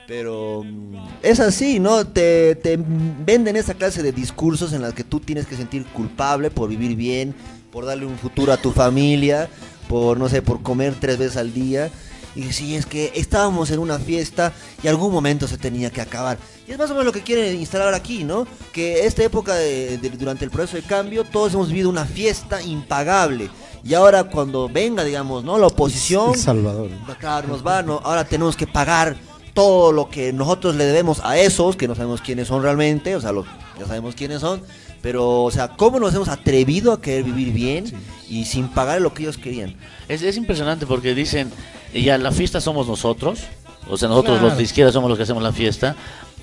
Pero mm, es así, ¿no? Te, te venden esa clase de discursos en las que tú tienes que sentir culpable por vivir bien, por darle un futuro a tu familia, por, no sé, por comer tres veces al día. Y sí, es que estábamos en una fiesta y algún momento se tenía que acabar. Y es más o menos lo que quieren instalar aquí, ¿no? Que esta época, de- de- durante el proceso de cambio, todos hemos vivido una fiesta impagable. Y ahora cuando venga, digamos, ¿no? La oposición, El Salvador. Va, Claro, nos va, no, ahora tenemos que pagar todo lo que nosotros le debemos a esos, que no sabemos quiénes son realmente, o sea, los, ya sabemos quiénes son, pero, o sea, ¿cómo nos hemos atrevido a querer vivir bien y sin pagar lo que ellos querían? Es, es impresionante porque dicen, ya la fiesta somos nosotros, o sea, nosotros Claro. los de izquierda somos los que hacemos la fiesta,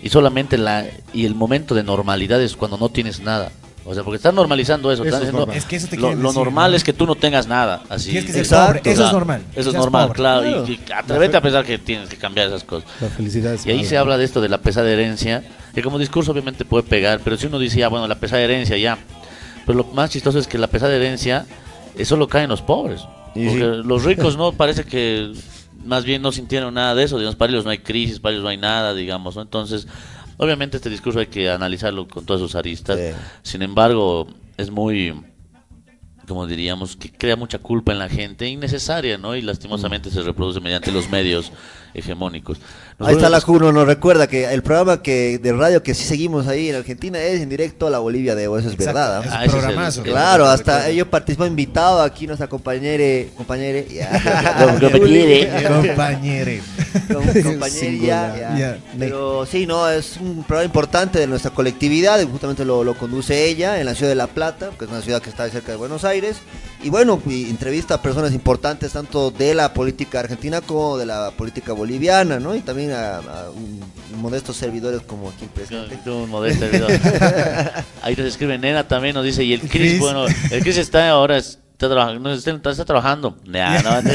y solamente la y el momento de normalidad es cuando no tienes nada. O sea, porque están normalizando eso. Eso están es diciendo. Es que eso te lo, lo normal ¿no? es que tú no tengas nada. Así. Que ser Exacto. pobre, eso es normal. Eso es normal, pobre. claro. y- Claro. Y, atrévete a pensar que tienes que cambiar esas cosas. La felicidad es Y ahí se habla de esto de la pesada herencia, que como discurso obviamente puede pegar, pero si uno dice, ya, bueno, la pesada herencia, ya. Pero lo más chistoso es que la pesada herencia eh, solo cae en los pobres. Porque sí. los ricos no <laughs> parece que más bien no sintieron nada de eso, digamos, para ellos no hay crisis, para ellos no hay nada, digamos, ¿no? Entonces, Obviamente este discurso hay que analizarlo con todas sus aristas. Sin embargo, es muy, como diríamos, que crea mucha culpa en la gente, innecesaria, ¿no? Y lastimosamente se reproduce mediante los medios hegemónicos. Ahí está la Nosotros- Juno, nos recuerda que el programa que de radio que sí seguimos ahí en Argentina es en directo a la Bolivia de Evo, eso es Exacto, verdad. ¿ah? es Ah, es el- programazo. el- Claro, el- hasta ellos participó invitado aquí nuestra compañera, compañera, Compañere. Compañere. <laughs> <laughs> compañería, <laughs> ya. Ya. Pero sí, no, es un programa importante de nuestra colectividad, y justamente lo, lo conduce ella en la ciudad de La Plata, que es una ciudad que está cerca de Buenos Aires. Y bueno, y entrevista a personas importantes tanto de la política argentina como de la política boliviana, ¿no? Y también a, a un- modestos servidores como aquí presente. Tú, un modesto servidor. <laughs> Ahí nos escribe Nena también, nos dice, y el Chris, Chris. bueno, el Chris está ahora, está trabajando, no, está, está trabajando. Nah, <laughs> no, <laughs> el,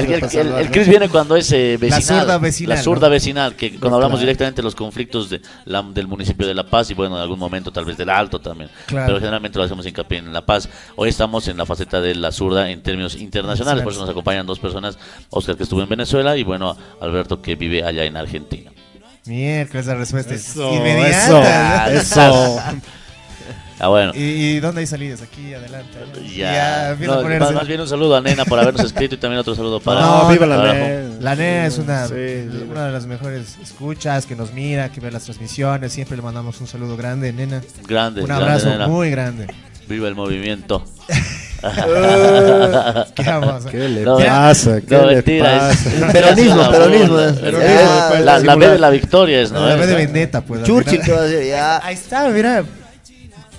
el- el- el Chris viene cuando es eh, vecinal. zurda vecinal, La zurda ¿no? vecinal, que cuando hablamos Claro. directamente de los conflictos de la- del municipio de La Paz y bueno, en algún momento tal vez del Alto también. Claro. Pero generalmente lo hacemos hincapié en La Paz. Hoy estamos en la faceta de la zurda en términos internacionales, por eso nos acompañan dos personas, Oscar que estuvo en Venezuela y bueno, Alberto que vive allá en Argentina. Miércoles, la respuesta es Eso, inmediata. eso, eso. <laughs> Ah, bueno. ¿Y, y dónde hay salidas? Aquí, adelante. Ya, empieza No, a ponerse- más, bien un saludo a Nena por habernos escrito y también otro saludo para. No, viva la para- NEA. La NEA es una, Sí, una de las mejores escuchas, que nos mira, que ve las transmisiones. Siempre le mandamos un saludo grande, nena. Grande, Un grande, abrazo nena. muy grande. Viva el movimiento. <laughs> <laughs> ¿Qué ¿Qué le No, pasa? ¿Qué no, le mentira, pasa? es- Peronismo, es peronismo, Peronismo, ya, pues, la, la B de la victoria es, ¿no? La B de vendetta, pues. Churchill te va a decir, ya. Ahí está, mira.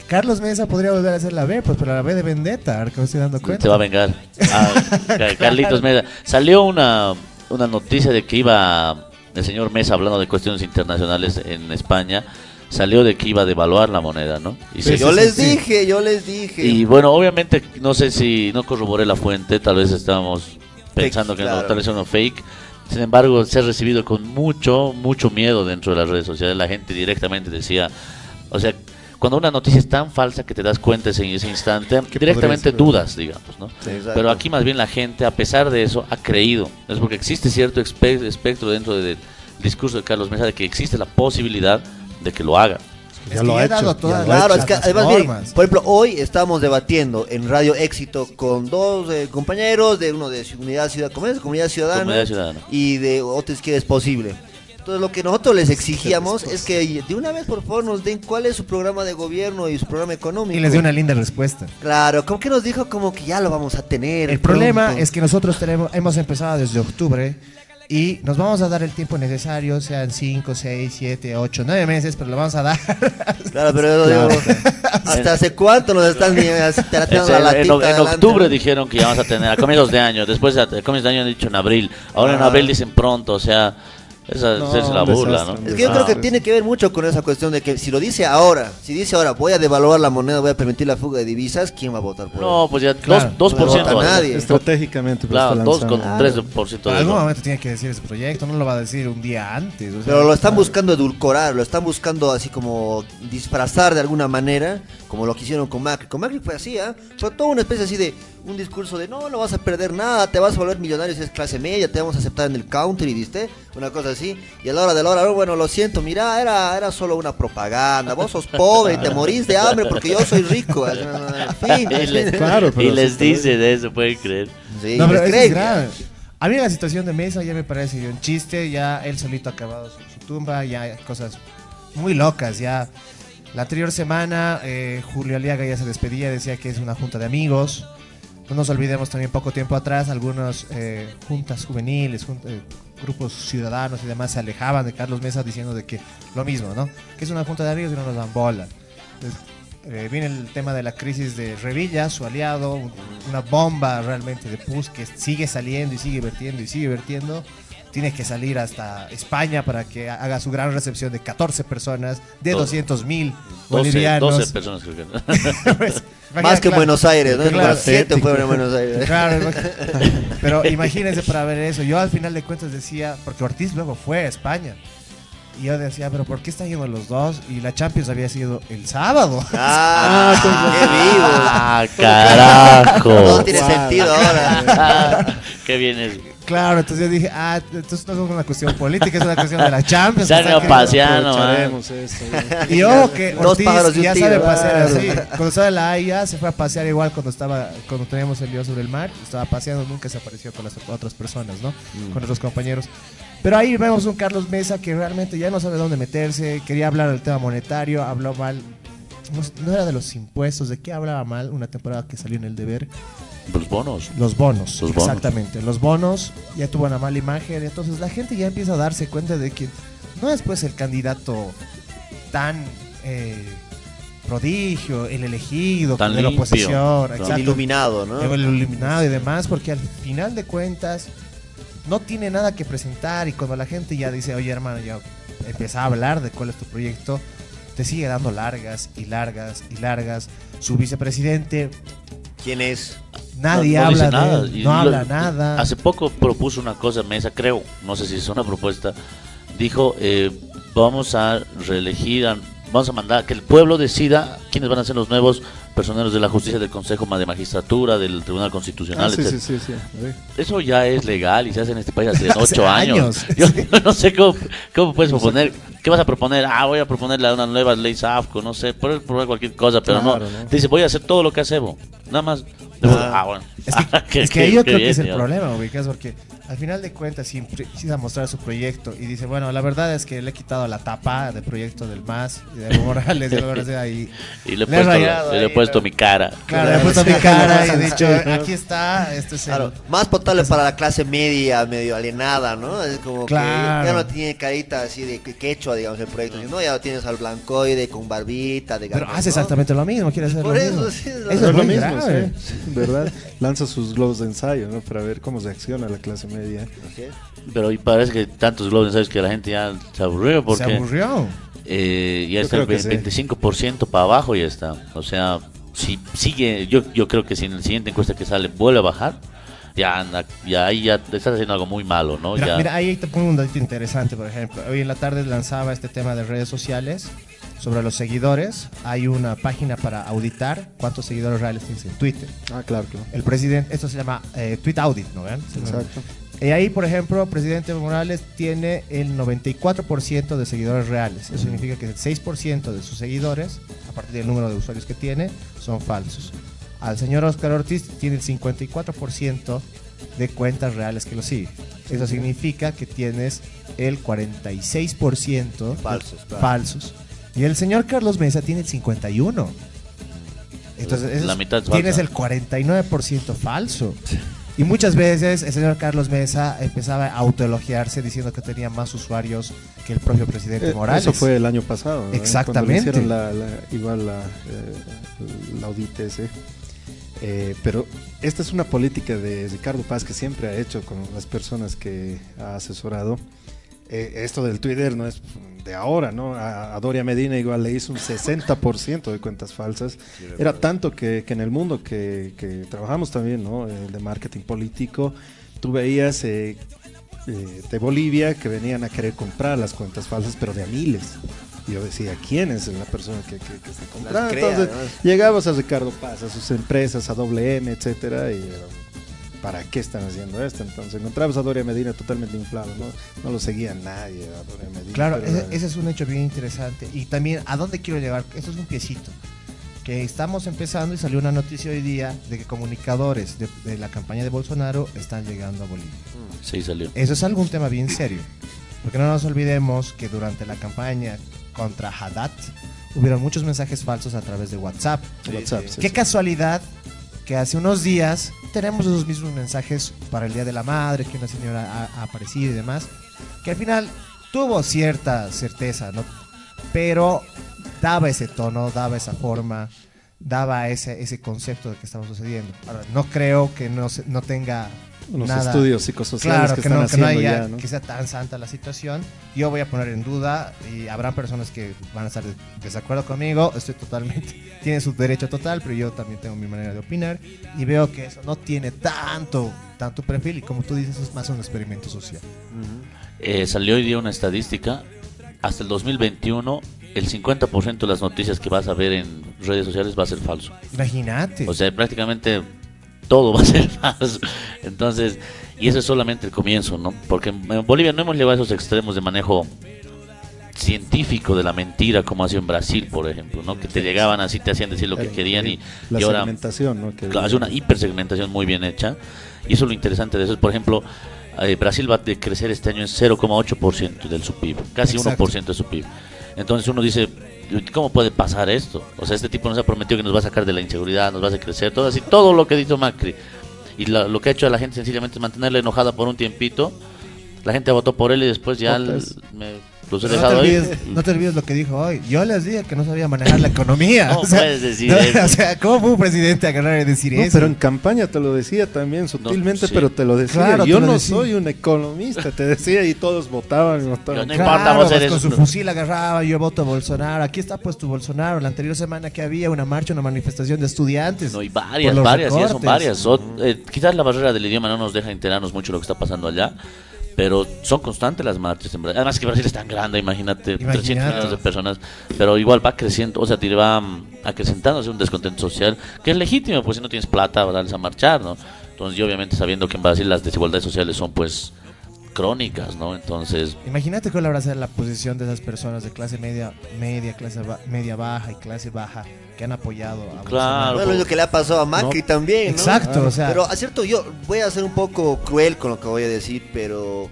Carlos Mesa podría volver a hacer la B, pues, pero la B de vendetta, ahora que me estoy dando cuenta. Se va a vengar. Ah, <laughs> Ca- Carlitos Mesa. Salió una, una noticia de que iba el señor Mesa hablando de cuestiones internacionales en España. Salió de que iba a devaluar la moneda, ¿no? Y se- yo les dije, yo les dije. Y bueno, obviamente, no sé si no corroboré la fuente, tal vez estábamos pensando que no, tal vez es uno fake. Sin embargo, se ha recibido con mucho, mucho miedo dentro de las redes sociales. La gente directamente decía, o sea, cuando una noticia es tan falsa que te das cuenta en ese instante, directamente dudas, digamos, ¿no? Sí. Pero aquí más bien la gente, a pesar de eso, ha creído. Es porque existe cierto espe- espectro dentro del discurso de Carlos Mesa de que existe la posibilidad de que lo haga. Es Ya que lo ha he dado hecho, todas ya lo ha Claro, las es que además, miren, por ejemplo, hoy estamos debatiendo en Radio Éxito con dos eh, compañeros, de uno de Unidad Ciudad, ¿cómo es? Comunidad Ciudadana, Comunidad Ciudadana. y de otro es que es posible. Entonces lo que nosotros les exigíamos es que de una vez por favor nos den cuál es su programa de gobierno y su programa económico. Y les dio una linda respuesta. Claro, como que nos dijo como que ya lo vamos a tener. El problema pronto. es que nosotros tenemos, hemos empezado desde octubre y nos vamos a dar el tiempo necesario, sean 5, 6, 7, 8, 9 meses, pero lo vamos a dar. <laughs> Claro, pero yo digo, ¿hasta hace cuánto nos están tratando la en, latita en adelante? octubre dijeron que íbamos a tener a comienzos de año, después a, a comienzos de año han dicho en abril, ahora en Ah. abril dicen pronto, o sea, esa No, hacerse la burla, desastre, ¿no? Es que yo creo que tiene que ver mucho con esa cuestión de que si lo dice ahora, si dice ahora voy a devaluar la moneda, voy a permitir la fuga de divisas, ¿quién va a votar por No, él? pues ya Claro, dos, 2% no vota nadie. Estratégicamente, pues, Claro, está dos con lanzando. 3% En de algún momento tiene que decir ese proyecto, no lo va a decir un día antes. o sea, Pero lo están buscando edulcorar, lo están buscando así como disfrazar de alguna manera, como lo que hicieron con Macri. Con Macri fue así, ¿ah? Fue toda una especie así de un discurso de no, no vas a perder nada, te vas a volver millonario si es clase media, te vamos a aceptar en el country, ¿viste? Una cosa así. Y a la hora de la hora, "Oh, bueno, lo siento, mira, era, era solo una propaganda, vos sos pobre y te morís de hambre porque yo soy rico. En fin. Y, le- <laughs> Claro, y pero les sí, dice de eso, pueden creer. Sí, No, pero les creen. es grave. A mí la situación de Mesa ya me parece un chiste, ya él solito ha acabado su, su tumba, ya hay cosas muy locas, ya. La anterior semana eh, Julio Aliaga ya se despedía, decía que es una junta de amigos. No nos olvidemos también poco tiempo atrás, algunas eh, juntas juveniles, jun- eh, grupos ciudadanos y demás se alejaban de Carlos Mesa diciendo de que lo mismo, ¿no? Que es una junta de amigos y no nos dan bola. Eh, viene el tema de la crisis de Revilla, su aliado, un- una bomba realmente de pus que sigue saliendo y sigue vertiendo y sigue vertiendo. Tiene que salir hasta España para que haga su gran recepción de 14 personas, de Doce. 200 mil 12, bolivianos. 12 personas creo que. <laughs> Pues, Más que en claro. Buenos Aires, ¿no? Claro. Siete fueron en Buenos Aires. <laughs> Claro, pero imagínense para ver eso. Yo al final de cuentas decía, porque Ortiz luego fue a España. Y yo decía, pero ¿por qué están yendo los dos? Y la Champions había sido el sábado. Ah, Ah, qué vivo. carajo. Todo tiene sentido ahora. <laughs> Qué bien es. Claro, entonces yo dije, ah, entonces no es una cuestión política, es una cuestión de la Champions. Se han o sea ido a <laughs> que- pasear, ¿no? Aprovecharemos eso. Y ojo que Ortiz ya sabe pasear así. Cuando estaba en la AIA se fue a pasear igual cuando estaba cuando teníamos el lío sobre el mar. Estaba paseando, nunca se apareció con las otras personas, ¿no? Mm. Con otros compañeros. Pero ahí vemos un Carlos Mesa que realmente ya no sabe dónde meterse. Quería hablar del tema monetario, habló mal. No, no era de los impuestos, ¿de qué hablaba mal? Una temporada que salió en el deber. Los bonos. Los bonos, Los bonos. exactamente. Los bonos ya tuvo una mala imagen. Entonces la gente ya empieza a darse cuenta de que no es pues el candidato tan eh, prodigio, el elegido, Tan de la oposición, Tan exacto. iluminado, ¿no? El iluminado y demás, porque al final de cuentas no tiene nada que presentar y cuando la gente ya dice, oye hermano, ya empieza a hablar de cuál es tu proyecto, te sigue dando largas y largas y largas. Su vicepresidente, ¿Quién es? Nadie No- no habla de nada. Y no lo- habla nada. Hace poco propuso una cosa en mesa, creo, no sé si es una propuesta. Dijo, eh, vamos a reelegir, a- vamos a mandar que el pueblo decida quiénes van a ser los nuevos personeros de la justicia del Consejo de Magistratura, del Tribunal Constitucional, Ah, sí, sí, sí. Eso ya es legal y se hace en este país hace <laughs> ocho años. <laughs> Yo no sé cómo, cómo puedes proponer. ¿Qué vas a proponer? Ah, voy a proponerle una nueva ley SAFCO, no sé, puedes proponer cualquier cosa, pero Claro, no. ¿no? Dice, voy a hacer todo lo que hace Evo. Nada más. Ah, bueno. Es que, <laughs> Qué- es que yo creo bien, que es el problema, ubicas, porque al final de cuentas si precisa mostrar su proyecto y dice, bueno, la verdad es que le he quitado la tapa del proyecto del MAS y de Evo Morales, y la ahí. <laughs> Y le he Le he puesto, rayado le he ahí, puesto ¿no? mi cara. Claro, le he puesto mi cara y he dicho, aquí está, este es el... Claro, más potable para la clase media, medio alienada, ¿no? Es como Claro. que ya no tiene carita así de que- quechua, digamos, el proyecto. No, ya lo tienes al blancoide con barbita, de Pero gafas, hace ¿no? exactamente lo mismo, quiere hacer Por lo eso, mismo. sí, es Eso lo- es, mismo, grave. sí, ¿verdad? Lanza sus globos de ensayo, ¿no? Para ver cómo reacciona la clase media. Así es. Pero y parece que tantos globos sabes que la gente ya se aburrió porque Se aburrió. eh, ya Yo está el creo que sí. 25% para abajo ya está. O sea, si sigue, yo, yo creo que si en la siguiente encuesta que sale vuelve a bajar, ya anda, ya ahí ya estás haciendo algo muy malo, ¿no? Mira, ya. mira, ahí te pongo un dato interesante, por ejemplo. Hoy en la tarde lanzaba este tema de redes sociales sobre los seguidores. Hay una página para auditar cuántos seguidores reales tienes en Twitter. Ah, claro, claro. El presidente, esto se llama eh, Tweet Audit, ¿no ven? Exacto. Y ahí, por ejemplo, presidente Morales tiene el 94% de seguidores reales. Eso significa que el 6% de sus seguidores, a partir del número de usuarios que tiene, son falsos. Al señor Oscar Ortiz tiene el 54% de cuentas reales que lo siguen. Eso significa que tienes el 46% de Falsos, claro. falsos. Y el señor Carlos Mesa tiene el 51%. Entonces, La es- mitad es tienes falsa. el 49% falso. Y muchas veces el señor Carlos Mesa empezaba a autoelogiarse diciendo que tenía más usuarios que el propio presidente Eh, Morales. Eso fue el año pasado. ¿no? Exactamente. Cuando le hicieron la, la- igual la, eh, la. Eh, pero esta es una política de Ricardo Paz que siempre ha hecho con las personas que ha asesorado. Eh, esto del Twitter no es de ahora, ¿no? A, a Doria Medina igual le hizo un 60% de cuentas falsas. Era tanto que, que en el mundo que, que trabajamos también, ¿no? Eh, de marketing político, tú veías eh, eh, de Bolivia que venían a querer comprar las cuentas falsas, pero de a miles. Y yo decía, ¿quién es la persona que, que, que está comprando? Entonces, ¿no? llegabas a Ricardo Paz, a sus empresas, a WM, etcétera, y ¿para qué están haciendo esto? Entonces encontrabas a Doria Medina totalmente inflado, ¿no? No lo seguía nadie a Doria Medina. Claro, pero, ese, ese es un hecho bien interesante. Y también, ¿a dónde quiero llevar? Esto es un piecito. Que estamos empezando y salió una noticia hoy día de que comunicadores de, de la campaña de Bolsonaro están llegando a Bolivia. Sí, salió. Eso es algún tema bien serio. Porque no nos olvidemos que durante la campaña contra Haddad hubieron muchos mensajes falsos a través de WhatsApp. WhatsApp, sí, Qué sí. casualidad que hace unos días tenemos esos mismos mensajes para el Día de la Madre, que una señora ha, aparecido y demás, que al final tuvo cierta certeza, ¿no? Pero daba ese tono, daba esa forma, daba ese, ese concepto de que estaba sucediendo. Ahora, no creo que no, no tenga Unos nada- estudios psicosociales claro, que que, están no, que no haciendo haya- ya, ¿no? que sea tan santa la situación. Yo voy a poner en duda y habrá personas que van a estar de desacuerdo conmigo. Estoy totalmente, <laughs> tiene su derecho total, pero yo también tengo mi manera de opinar y veo que eso no tiene tanto, tanto perfil y como tú dices es más un experimento social. Eh, salió hoy día una estadística. Hasta el 2021, el 50% de las noticias que vas a ver en redes sociales va a ser falso. Imagínate. O sea, prácticamente todo va a ser <laughs> falso. Entonces, Y eso es solamente el comienzo, ¿no? Porque en Bolivia no hemos llegado a esos extremos de manejo científico de la mentira como ha sido en Brasil, por ejemplo, ¿no? Que te llegaban así, te hacían decir lo que querían y, la y ahora segmentación, ¿no? Que- Claro, hace una hipersegmentación muy bien hecha. Y eso es lo interesante de eso. Por ejemplo, eh, Brasil va a crecer este año en 0,8% del su PIB, casi Exacto. 1% de su PIB. Entonces uno dice, ¿cómo puede pasar esto? O sea, este tipo nos ha prometido que nos va a sacar de la inseguridad, nos va a hacer crecer, todo así, todo lo que dijo Macri. Y la- lo que ha hecho a la gente sencillamente es mantenerla enojada por un tiempito. La gente votó por él y después ya el- me los he Pero no, te ahí. olvides, no te olvides lo que dijo hoy. Yo les dije que no sabía manejar la economía. No <laughs> o sea, puedes decir no, eso. o sea, ¿cómo fue un presidente a agarrar y decir No, eso? pero en campaña te lo decía también sutilmente, sí. pero te lo decía. Claro, Yo lo no decía. soy un economista, te decía, y todos votaban. y votaban. Yo no importa, Claro, vos pues, eres con su fusil agarraba, yo voto a Bolsonaro. Aquí está puesto Bolsonaro. La anterior semana que había una marcha, una manifestación de estudiantes. No, y varias, varias, sí, son recortes. varias. Son, eh, quizás la barrera del idioma no nos deja enterarnos mucho de lo que está pasando allá, pero son constantes las marchas en Brasil. Además que Brasil es tan grande, imagínate, Imagínate. 300 millones de personas, pero igual va creciendo, o sea, te va mm, acrecentándose un descontento social, que es legítimo, pues si no tienes plata, va a darles a marchar, ¿no? Entonces, yo obviamente sabiendo que en Brasil las desigualdades sociales son pues crónicas, ¿no? Entonces, Imagínate cuál habrá ser la posición de esas personas de clase media, media, clase ba- media baja y clase baja que han apoyado a Claro. Bueno, lo que le ha pasado a Macri No. también, ¿no? Exacto, o sea- Pero, a cierto, yo voy a ser un poco cruel con lo que voy a decir, pero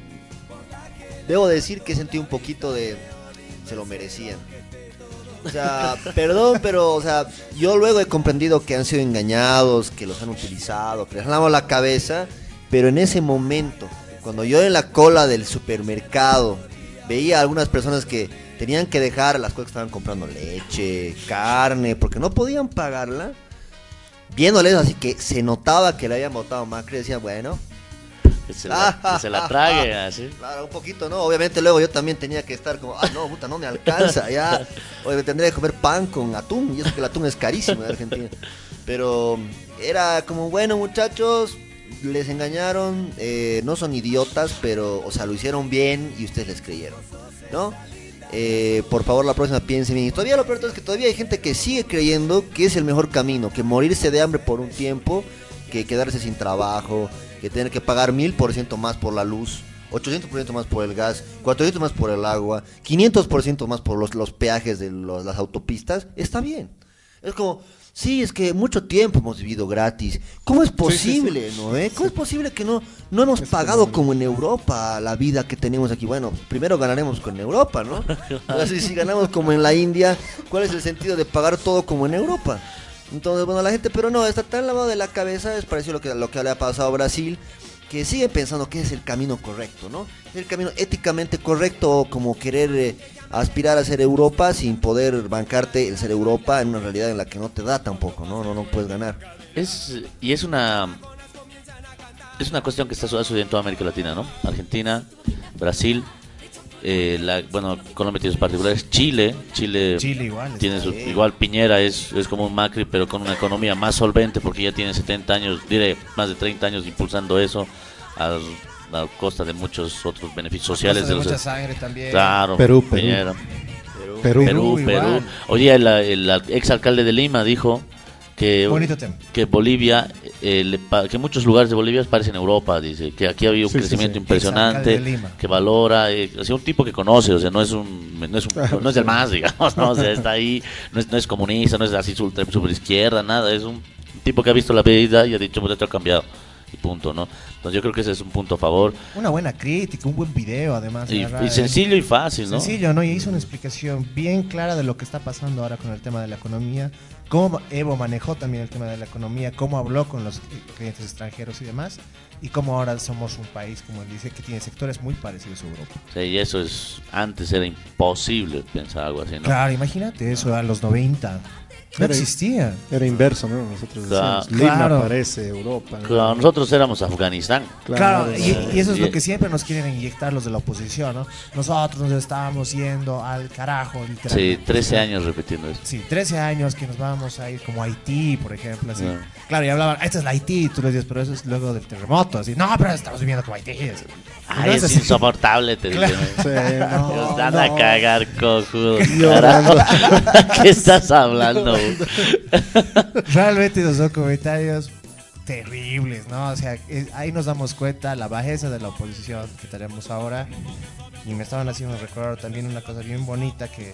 debo decir que sentí un poquito de... Se lo merecían. O sea, <laughs> perdón, pero, o sea, yo luego he comprendido que han sido engañados, que los han utilizado, que les han lavado la cabeza, pero en ese momento, cuando yo en la cola del supermercado veía a algunas personas que tenían que dejar las cosas que estaban comprando, leche, carne, porque no podían pagarla, viéndoles así que se notaba que le habían votado Macri, decía, bueno, que se la, que se la trague, <laughs> así. Claro, un poquito, ¿no? Obviamente luego yo también tenía que estar como, ah, no, puta, no me alcanza, ya. <laughs> Oye, tendría que comer pan con atún, y eso que el atún es carísimo en Argentina. Pero era como, bueno, muchachos, les engañaron, eh, no son idiotas, pero, o sea, lo hicieron bien y ustedes les creyeron, ¿no? Eh, por favor, la próxima piensen bien. Y todavía lo peor es que todavía hay gente que sigue creyendo que es el mejor camino, que morirse de hambre por un tiempo, que quedarse sin trabajo, que tener que pagar mil por ciento más por la luz, 800% más por el gas, 400 más por el agua, 500% más por los, los peajes de los- las autopistas, está bien. Es como, sí, es que mucho tiempo hemos vivido gratis. ¿Cómo es posible, no? eh? ¿Cómo es posible que no, no hemos pagado como en Europa la vida que tenemos aquí? Bueno, primero ganaremos con Europa, ¿no? <laughs> Así, si ganamos como en la India, ¿cuál es el sentido de pagar todo como en Europa? Entonces, bueno, la gente, pero no, está tan lavado de la cabeza, es parecido a lo que, lo que le ha pasado a Brasil, que sigue pensando que es el camino correcto, ¿no? Es el camino éticamente correcto, como querer eh, aspirar a ser Europa sin poder bancarte el ser Europa en una realidad en la que no te da tampoco, ¿no? No, no puedes ganar. Es, y es una es una cuestión que está su- sucediendo en toda América Latina, ¿no? Argentina, Brasil, eh, la, bueno, Colombia tiene sus particulares, Chile, Chile, Chile igual, tiene su- igual Piñera es, es como un Macri, pero con una economía más solvente porque ya tiene 70 años, diré, más de 30 años impulsando eso a, a costa de muchos otros beneficios sociales. de los- mucha sangre también. Claro, Perú, Perú. Perú. Perú, Perú. Oye, el, el ex alcalde de Lima dijo que, que Bolivia, eh, que muchos lugares de Bolivia parecen Europa, dice, que aquí ha habido un Sí, sí, crecimiento sí. impresionante, de Lima. que valora, eh, o sea, un tipo que conoce, o sea, no es un, no es, un- <laughs> no es el más, digamos, ¿no? o sea, está ahí, no es, no es comunista, no es así super, super izquierda, nada, es un tipo que ha visto la vida y ha dicho, pues esto ha cambiado, y punto, ¿no? Entonces yo creo que ese es un punto a favor, Una buena crítica, un buen video además. y, y eh. sencillo y fácil, ¿no? Sencillo, ¿no? Y hizo una explicación bien clara de lo que está pasando ahora con el tema de la economía, cómo Evo manejó también el tema de la economía, cómo habló con los clientes extranjeros y demás, y cómo ahora somos un país, como él dice, que tiene sectores muy parecidos a Europa. Sea, y eso es, antes era imposible pensar algo así, ¿no? Claro, imagínate eso a los 90. No Era- existía. Era inverso, ¿no? Nosotros Claro. decíamos, Lima Claro. parece Europa. ¿no? Claro, nosotros éramos Afganistán. Claro, y, y eso es lo que siempre nos quieren inyectar los de la oposición, ¿no? Nosotros nos estábamos yendo al carajo, Sí, literalmente. 13 años repitiendo eso. Sí, 13 años que nos vamos a ir como a Haití, por ejemplo, así. Ah. Claro, y hablaban, esta es la Haití, tú les dices, pero eso es luego del terremoto, así. No, pero estamos viviendo como Haití. es- Ay, No es insoportable, te Claro. dicen. Sí, no, Dios, anda a no. cagar, cojudo. Carajo. <laughs> ¿Qué estás hablando? <laughs> Realmente esos son comentarios terribles, ¿no? O sea, eh, ahí nos damos cuenta la bajeza de la oposición que tenemos ahora. Y me estaban haciendo recordar también una cosa bien bonita que,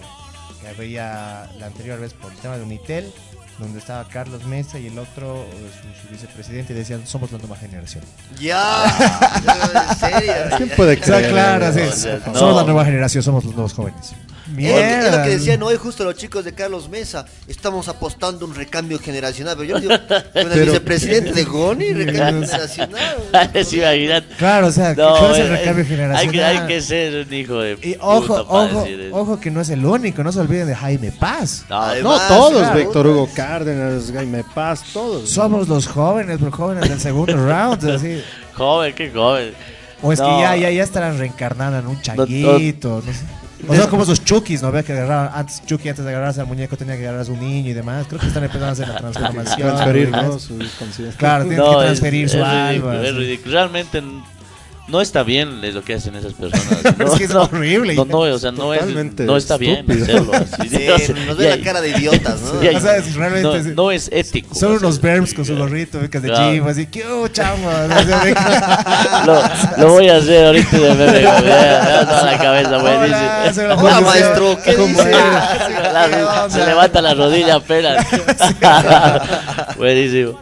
que había la anterior vez por el tema de Unitel, donde estaba Carlos Mesa y el otro, su, su vicepresidente, y decían, somos la nueva generación. Ya, <laughs> en serio. ¿Quién puede creer? claro, sí, o sea, somos no. la nueva generación, somos los nuevos jóvenes. Es lo, que, es lo Mierda. que decían hoy justo los chicos de Carlos Mesa. Estamos apostando un recambio generacional. Pero yo digo, <laughs> con el vicepresidente de Goni, recambio generacional. <laughs> Sí, imagínate. Claro, o sea, No, ¿cuál es el eh, recambio hay que, generacional? hay que ser un hijo de Y ojo, puta para ojo, decir ojo que no es el único, no se olviden de Jaime Paz. No, Además, No, todos, claro. Víctor Hugo Cárdenas, Jaime Paz, todos. Somos los jóvenes, pero jóvenes del segundo <laughs> round, así. joven, qué joven. O es No. que ya, ya, ya estarán reencarnando en un changuito, no sé. O sea, como esos chukis, ¿no? Que agarraban, antes Chucky antes de agarrarse al muñeco tenía que agarrarse a un niño y demás. Creo que están empezando a hacer la <laughs> transformación. Transferir, ¿no? ¿no? Su conciencia. Claro, tienen No, que transferir es, su alma. es ridículo. Realmente no está bien lo que hacen esas personas. Pero <laughs> es que es horrible. No, no, o sea, no, es, no está bien estúpido. hacerlo así. Sí, O sea, nos ve la cara de idiotas, ¿no? <laughs> ya- O sea, es realmente no, es- no es ético. Son o sea, unos verbs con su gorrito, becas de Claro. gym, así, ¿qué hubo, <laughs> chamo? O sea, Lo, lo voy a hacer ahorita de meme. Me da toda la cabeza, güey. Hola, dice. Hola, maestro, ¿qué ¿Cómo dice? se levanta la rodilla apenas. Buenísimo.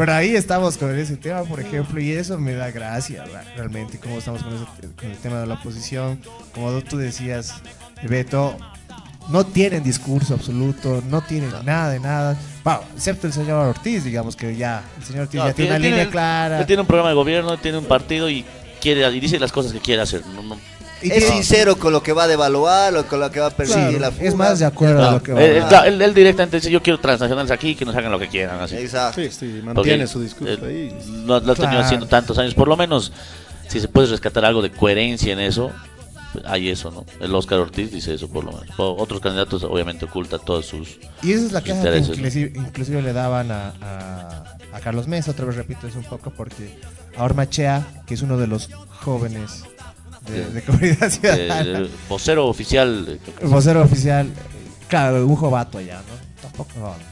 Pero ahí estamos con ese tema, por ejemplo, y eso me da gracia, ra- realmente, cómo estamos con, ese- con el tema de la oposición. Como tú decías, Beto, no tienen discurso absoluto, no tienen nada de nada. Bueno, excepto el señor Ortiz, digamos que ya, el señor Ortiz No, ya tiene una línea clara. Tiene un programa de gobierno, tiene un partido y quiere y dice las cosas que quiere hacer. No, Es sincero con lo que va a devaluar, o con lo que va a perseguir Claro, la fuga. es más de acuerdo a lo que va. él, él- claro, él- él directamente dice: Yo quiero transnacionales aquí que nos hagan lo que quieran. Así. Exacto. Sí, sí, Porque mantiene su discurso él ahí. Lo, lo ha tenido Claro. haciendo tantos años. Por lo menos, si se puede rescatar algo de coherencia en eso, hay eso, ¿no? El Oscar Ortiz dice eso, por lo menos. Otros candidatos, obviamente, ocultan todos sus. Y esa es la queja que inclusive, inclusive le daban a, a- a Carlos Mesa, otra vez repito eso un poco, porque a Ormachea, que es uno de los jóvenes de, de comunidad ciudadana, El vocero oficial. vocero oficial, claro, un jovato allá, ¿no?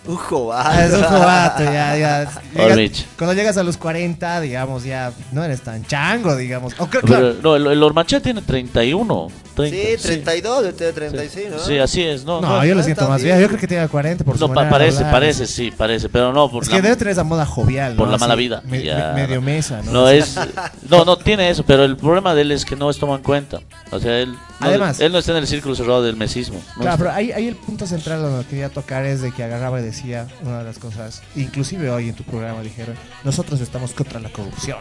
Un jovato. Es un jovato, ya, ya. <laughs> Llegas- cuando llegas a los 40, digamos, ya no eres tan chango, digamos. O creo- Pero, claro, no, el, el Ormachea tiene 31. 30. Sí, 32, yo tengo 36, ¿no? Sí, así es. No, no, no, yo lo siento más bien. Yo creo que tiene 40 por no, pa- parece, hablar. parece, sí, parece. Pero no, por Es la- que debe tener esa moda jovial, por ¿no? la mala Así, vida. me- ya. me- medio mesa, ¿no? No es, <laughs> no, no tiene eso, pero el problema de él es que no es tomado en cuenta. O sea, él, no, Además- él no está en el círculo cerrado del mesismo. ¿no? Claro, pero ahí, ahí el punto central donde quería tocar es de que agarraba y decía una de las cosas, inclusive hoy en tu programa dijeron, nosotros estamos contra la corrupción.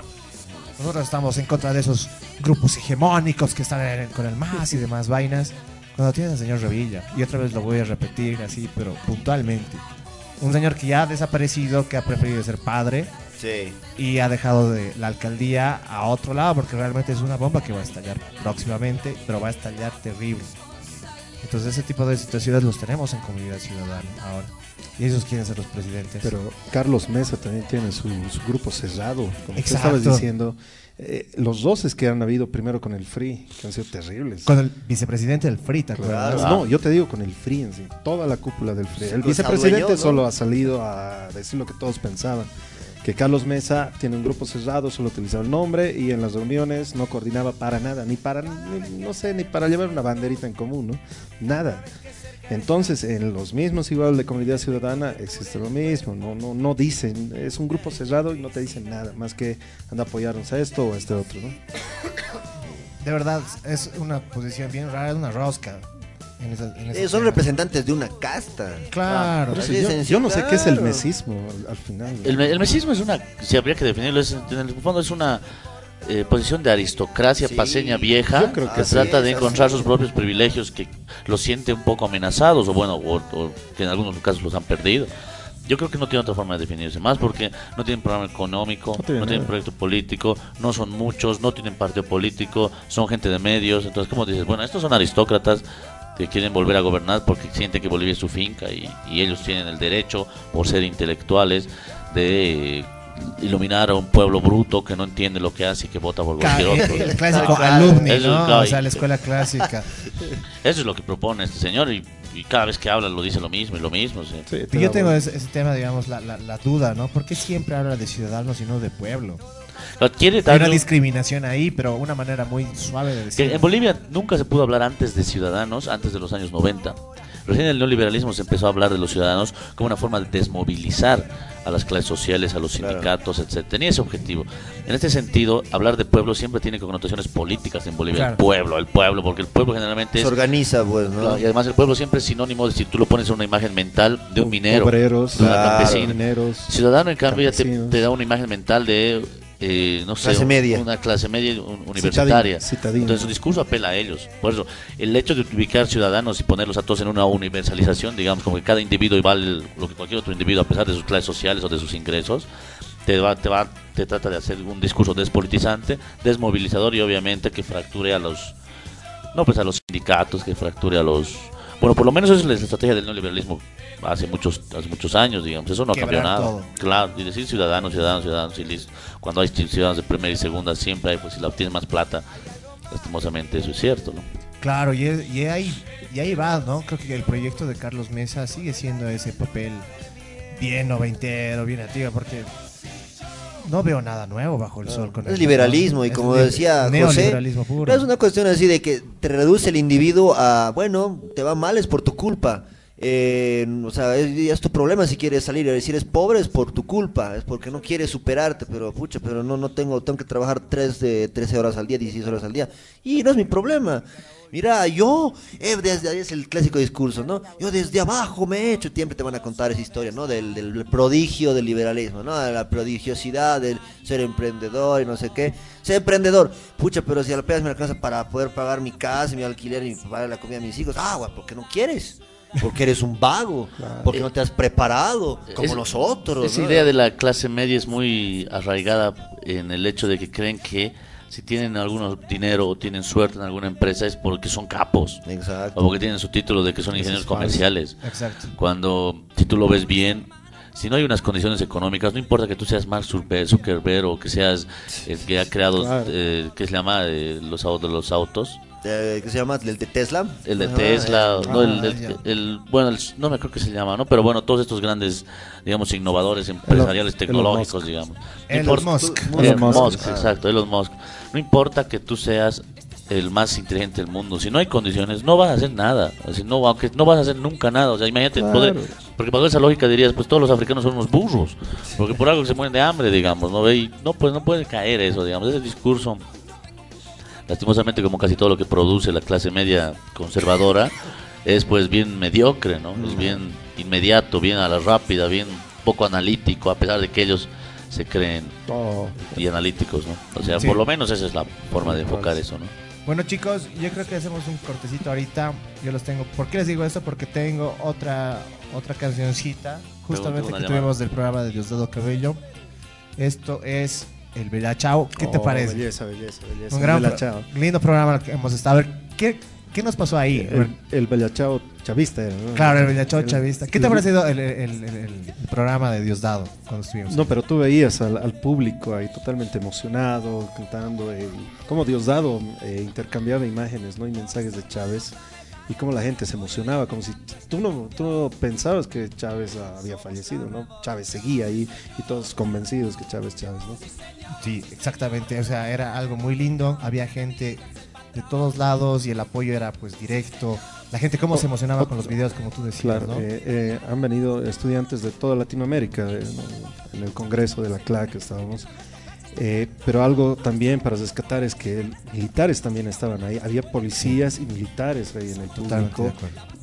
Nosotros estamos en contra de esos grupos hegemónicos que están en- con el MAS y demás vainas. Cuando tienes al señor Revilla, y otra vez lo voy a repetir así, pero puntualmente. Un señor que ya ha desaparecido, que ha preferido ser padre Sí. y ha dejado de la alcaldía a otro lado, porque realmente es una bomba que va a estallar próximamente, pero va a estallar terrible. Entonces ese tipo de situaciones los tenemos en comunidad ciudadana ahora. Y ellos quieren ser los presidentes. Pero Carlos Mesa también tiene su, su grupo cerrado, como tú estabas diciendo. Eh, los doces que han habido primero con el Free, que han sido terribles. Con el vicepresidente del FRI, ¿te acuerdas? Claro. No, yo te digo con el Free en sí, toda la cúpula del Free. El Con vicepresidente solo ha salido a decir lo que todos pensaban. Que Carlos Mesa tiene un grupo cerrado, solo utilizaba el nombre y en las reuniones no coordinaba para nada, ni para, ni- no sé, ni para llevar una banderita en común, ¿no? Nada. Entonces, en los mismos igual de comunidad ciudadana existe lo mismo, no, no, no dicen, es un grupo cerrado y no te dicen nada, más que anda a apoyarnos a esto o a este otro, ¿no? De verdad, es una posición bien rara, es una rosca. En esa- en Eh, son representantes de una casta. Claro. De yo, yo no sé qué es el mesismo al, al final. ¿no? El, el mesismo es una, si habría que definirlo, es, en el fondo es una eh, posición de aristocracia Sí, paseña vieja yo creo que así trata es, de encontrar sus propios privilegios que los siente un poco amenazados o bueno, o, o que en algunos casos los han perdido. Yo creo que no tiene otra forma de definirse más porque no tienen programa económico, No no, tiene tienen proyecto político, no son muchos, no tienen partido político, son gente de medios. Entonces, como dices, bueno, estos son aristócratas que quieren volver a gobernar porque sienten que Bolivia es su finca y, y ellos tienen el derecho, por ser intelectuales, de iluminar a un pueblo bruto que no entiende lo que hace y que vota por cualquier otro. <laughs> el clásico alumni, Eso, ¿no? claro, O sea, la escuela clásica. <laughs> Eso es lo que propone este señor y, y cada vez que habla lo dice lo mismo y lo mismo. sí. Y yo tengo ese, ese tema, digamos, la, la, la duda, ¿no? ¿Por qué siempre habla de ciudadanos y no de pueblo? Lo Hay una un- discriminación ahí, pero una manera muy suave de que decir. en Bolivia nunca se pudo hablar antes de ciudadanos, antes de los años 90. Recién el neoliberalismo se empezó a hablar de los ciudadanos como una forma de desmovilizar a las clases sociales, a los sindicatos, etc. Tenía ese objetivo. En este sentido, hablar de pueblo siempre tiene connotaciones políticas en Bolivia. Claro. El pueblo, el pueblo, porque el pueblo generalmente Se es... organiza, pues, ¿no? Claro, Y además el pueblo siempre es sinónimo de si tú lo pones en una imagen mental de un minero, obreros, de una claro, campesina. mineros, Ciudadano, en cambio, ya te, te da una imagen mental de, eh, no sé, Clase media. una clase media un- universitaria. Entonces su discurso apela a ellos. Por eso, el hecho de ubicar ciudadanos y ponerlos a todos en una universalización, digamos, como que cada individuo vale lo que cualquier otro individuo, a pesar de sus clases sociales o de sus ingresos, te va, te va, te trata de hacer un discurso despolitizante, desmovilizador y obviamente que fracture a los, no pues a los sindicatos, que fracture a los, bueno, por lo menos esa es la estrategia del neoliberalismo hace muchos, hace muchos años, digamos, eso no ha cambiado nada. todo. Claro, y decir ciudadanos, ciudadanos, ciudadanos, y listo. Cuando hay ciudadanos de primera y segunda, siempre hay, pues si la obtienes más plata, lastimosamente eso es cierto, ¿no? Claro, y, es- y ahí, y ahí va, ¿no? Creo que el proyecto de Carlos Mesa sigue siendo ese papel bien noventero, bien antiguo, porque no veo nada nuevo bajo el sol. Con Es esto, liberalismo y como decía José, no es una cuestión así de que te reduce el individuo a, bueno, te va mal es por tu culpa. Eh, o sea, es, tu problema si quieres salir. Si eres pobre es por tu culpa, es porque no quieres superarte, pero pucha, pero no, no tengo, tengo que trabajar tres, de 13 horas al día, 16 horas al día. Y no es mi problema. Mira, yo, eh, desde ahí es el clásico discurso, ¿no? Yo desde abajo me he hecho, siempre te van a contar esa historia, ¿no? Del, del prodigio del liberalismo, ¿no? De la prodigiosidad del ser emprendedor y no sé qué. Ser emprendedor, pucha, pero si apenas me alcanza para poder pagar mi casa, mi alquiler y pagar la comida a mis hijos, ah, güey, porque no quieres. Porque eres un vago, porque no te has preparado, como Es- nosotros. Esa ¿no? idea de la clase media es muy arraigada en el hecho de que creen que si tienen algún dinero o tienen suerte en alguna empresa es porque son capos. Exacto. O porque tienen su título de que son ingenieros comerciales. Exacto. Cuando, si tú lo ves bien, si no hay unas condiciones económicas, no importa que tú seas Mark Zuckerberg, o que seas el que ha creado, Claro. eh, ¿qué se llama? Eh, los, los autos. Eh, ¿Qué se llama? ¿El de Tesla? El de Ajá, Tesla, eh, no, el, ah, el- bueno, el- no me acuerdo qué se llama, ¿no? Pero bueno, todos estos grandes, digamos, innovadores empresariales Elon tecnológicos, Musk. digamos. No Elon importa- Musk. Elon Elon Musk, Musk. exacto, Elon Musk. No importa que tú seas el más inteligente del mundo, si no hay condiciones, no vas a hacer nada. Así, no, aunque no vas a hacer nunca nada. O sea, imagínate, Claro. poder- porque bajo esa lógica dirías, pues todos los africanos son unos burros, porque por algo se mueren de hambre, digamos, ¿no? Y no, pues no puede caer eso, digamos, ese discurso lastimosamente como casi todo lo que produce la clase media conservadora es pues bien mediocre, ¿no? Es bien inmediato, bien a la rápida, bien poco analítico, a pesar de que ellos se creen Oh, y analíticos, ¿no? O sea, Sí. por lo menos esa es la forma de enfocar eso, ¿no? Bueno chicos, yo creo que hacemos un cortecito ahorita. Yo los tengo. ¿Por qué les digo esto? Porque tengo otra otra cancioncita, justamente que llamada. tuvimos del programa de Diosdado Cabello. Esto es el Bella Chao. ¿Qué te oh, parece? Belleza, belleza, belleza. Un gran pro- lindo programa que hemos estado. A ver, ¿qué, qué nos pasó ahí? A ver, El, el Bella Chao chavista era, ¿no? claro, el Bella Chao El- chavista. ¿Qué te ha parecido el, el- el- el- el programa de Diosdado cuando estuvimos? No, pero tú veías al, al público ahí totalmente emocionado, cantando, eh, como Diosdado eh, intercambiaba imágenes ¿no? y mensajes de Chávez, y cómo la gente se emocionaba, como si tú no, tú no pensabas que Chávez había fallecido, ¿no? Chávez seguía ahí y todos convencidos que Chávez, Chávez, ¿no? Sí, exactamente. O sea, era algo muy lindo. Había gente de todos lados y el apoyo era pues directo. La gente cómo se emocionaba con los videos, como tú decías, Claro, ¿no? eh, eh, han venido estudiantes de toda Latinoamérica eh, en el congreso de la CLAC estábamos. Eh, pero algo también para rescatar es que el- militares también estaban ahí. Había policías y militares ahí en el público.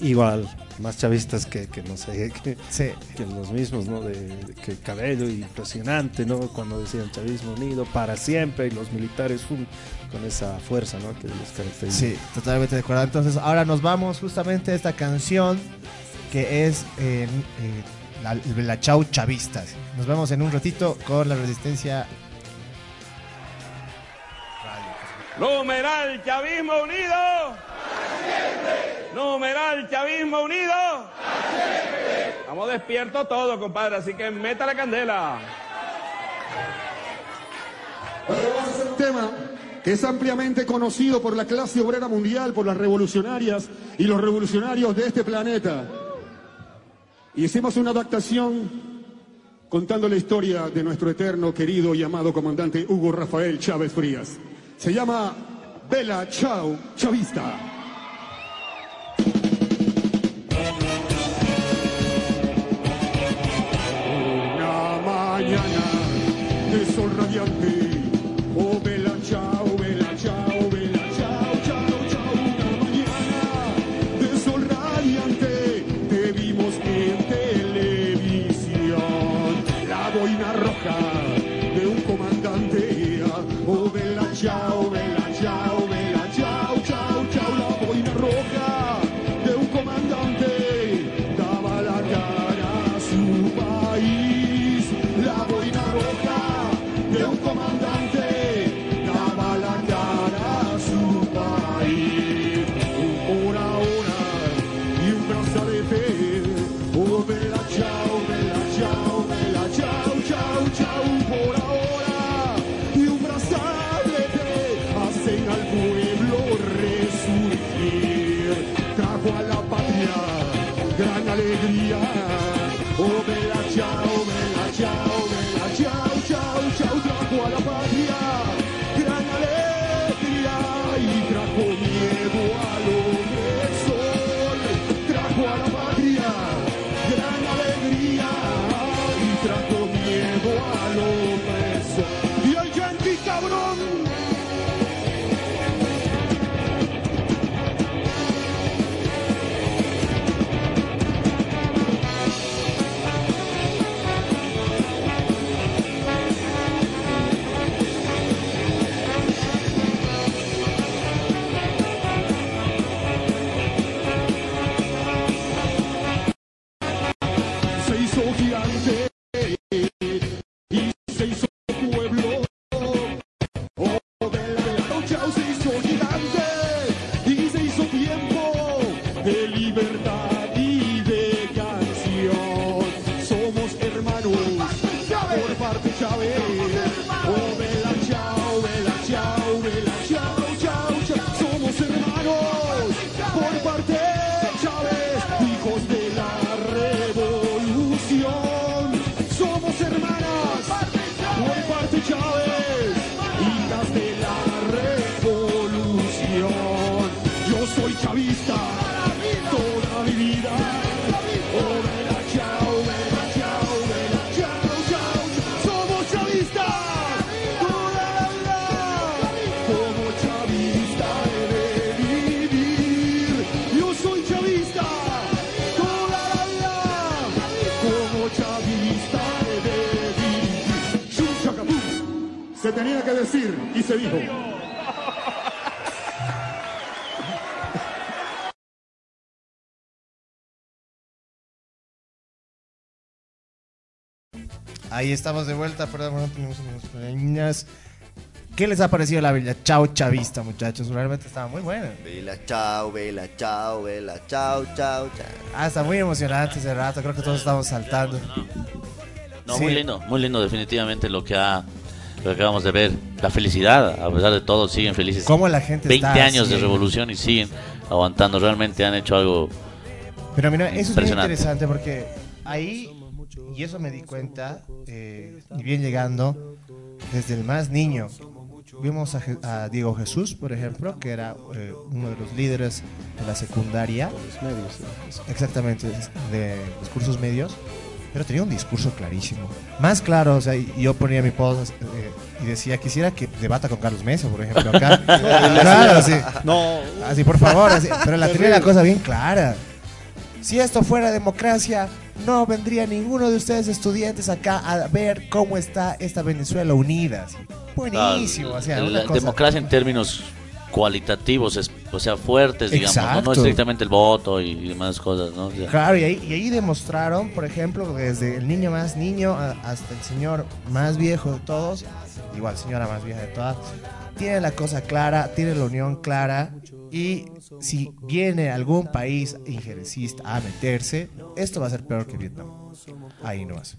Igual, más chavistas que, que no sé, <laughs> que, Sí. que los mismos, ¿no? De, de- que cabello impresionante, ¿no? Cuando decían chavismo unido para siempre y los militares con esa fuerza, ¿no? Que los caracteriza. Sí, totalmente de acuerdo. Entonces, ahora nos vamos justamente a esta canción que es eh, eh, la, la Chau Chavistas. Nos vemos en un ratito con la resistencia. Numeral Chavismo Unido. Numeral Chavismo Unido. Estamos despiertos todos, compadre, así que meta la candela. Un tema que es ampliamente conocido por la clase obrera mundial, por las revolucionarias y los revolucionarios de este planeta. Y hicimos una adaptación contando la historia de nuestro eterno, querido y amado comandante Hugo Rafael Chávez Frías. Se llama Bella Chao Chavista. Una mañana de sol radiante, Ahí estamos de vuelta, perdón, no tenemos unas pequeñas. ¿Qué les ha parecido la Bella Chao Chavista, muchachos? Realmente estaba muy buena. Vela chao, vela chao, vela chao, chao, chao. Ah, está muy emocionante ese rato, creo que todos estamos saltando. No, Sí. muy lindo, muy lindo definitivamente lo que ha lo que acabamos de ver. La felicidad, a pesar de todo, siguen felices. Cómo la gente 20 está años de así. revolución y siguen aguantando. Realmente han hecho algo Pero mira, eso es muy interesante porque ahí, y eso me di cuenta, eh, y bien llegando, desde el más niño, vimos a, a Diego Jesús, por ejemplo, que era eh, uno de los líderes de la secundaria, exactamente, de los cursos medios, pero tenía un discurso clarísimo. Más claro, o sea, yo ponía mi post eh, y decía, quisiera que debata con Carlos Mesa, por ejemplo, acá. <laughs> claro, sí. No. Así, por favor, así. Pero la tenía la cosa bien clara. Si esto fuera democracia, no vendría ninguno de ustedes estudiantes acá a ver cómo está esta Venezuela unida. Buenísimo, o sea, La una cosa- democracia en términos cualitativos, es- o sea, fuertes, digamos, ¿no? no, estrictamente el voto y, y demás cosas, ¿no? O sea, Claro, y ahí, y ahí demostraron, por ejemplo, desde el niño más niño a- hasta el señor más viejo de todos, igual señora más vieja de todas, tiene la cosa clara, tiene la unión clara Y si viene algún país injerencista a meterse, esto va a ser peor que Vietnam. Ahí no más.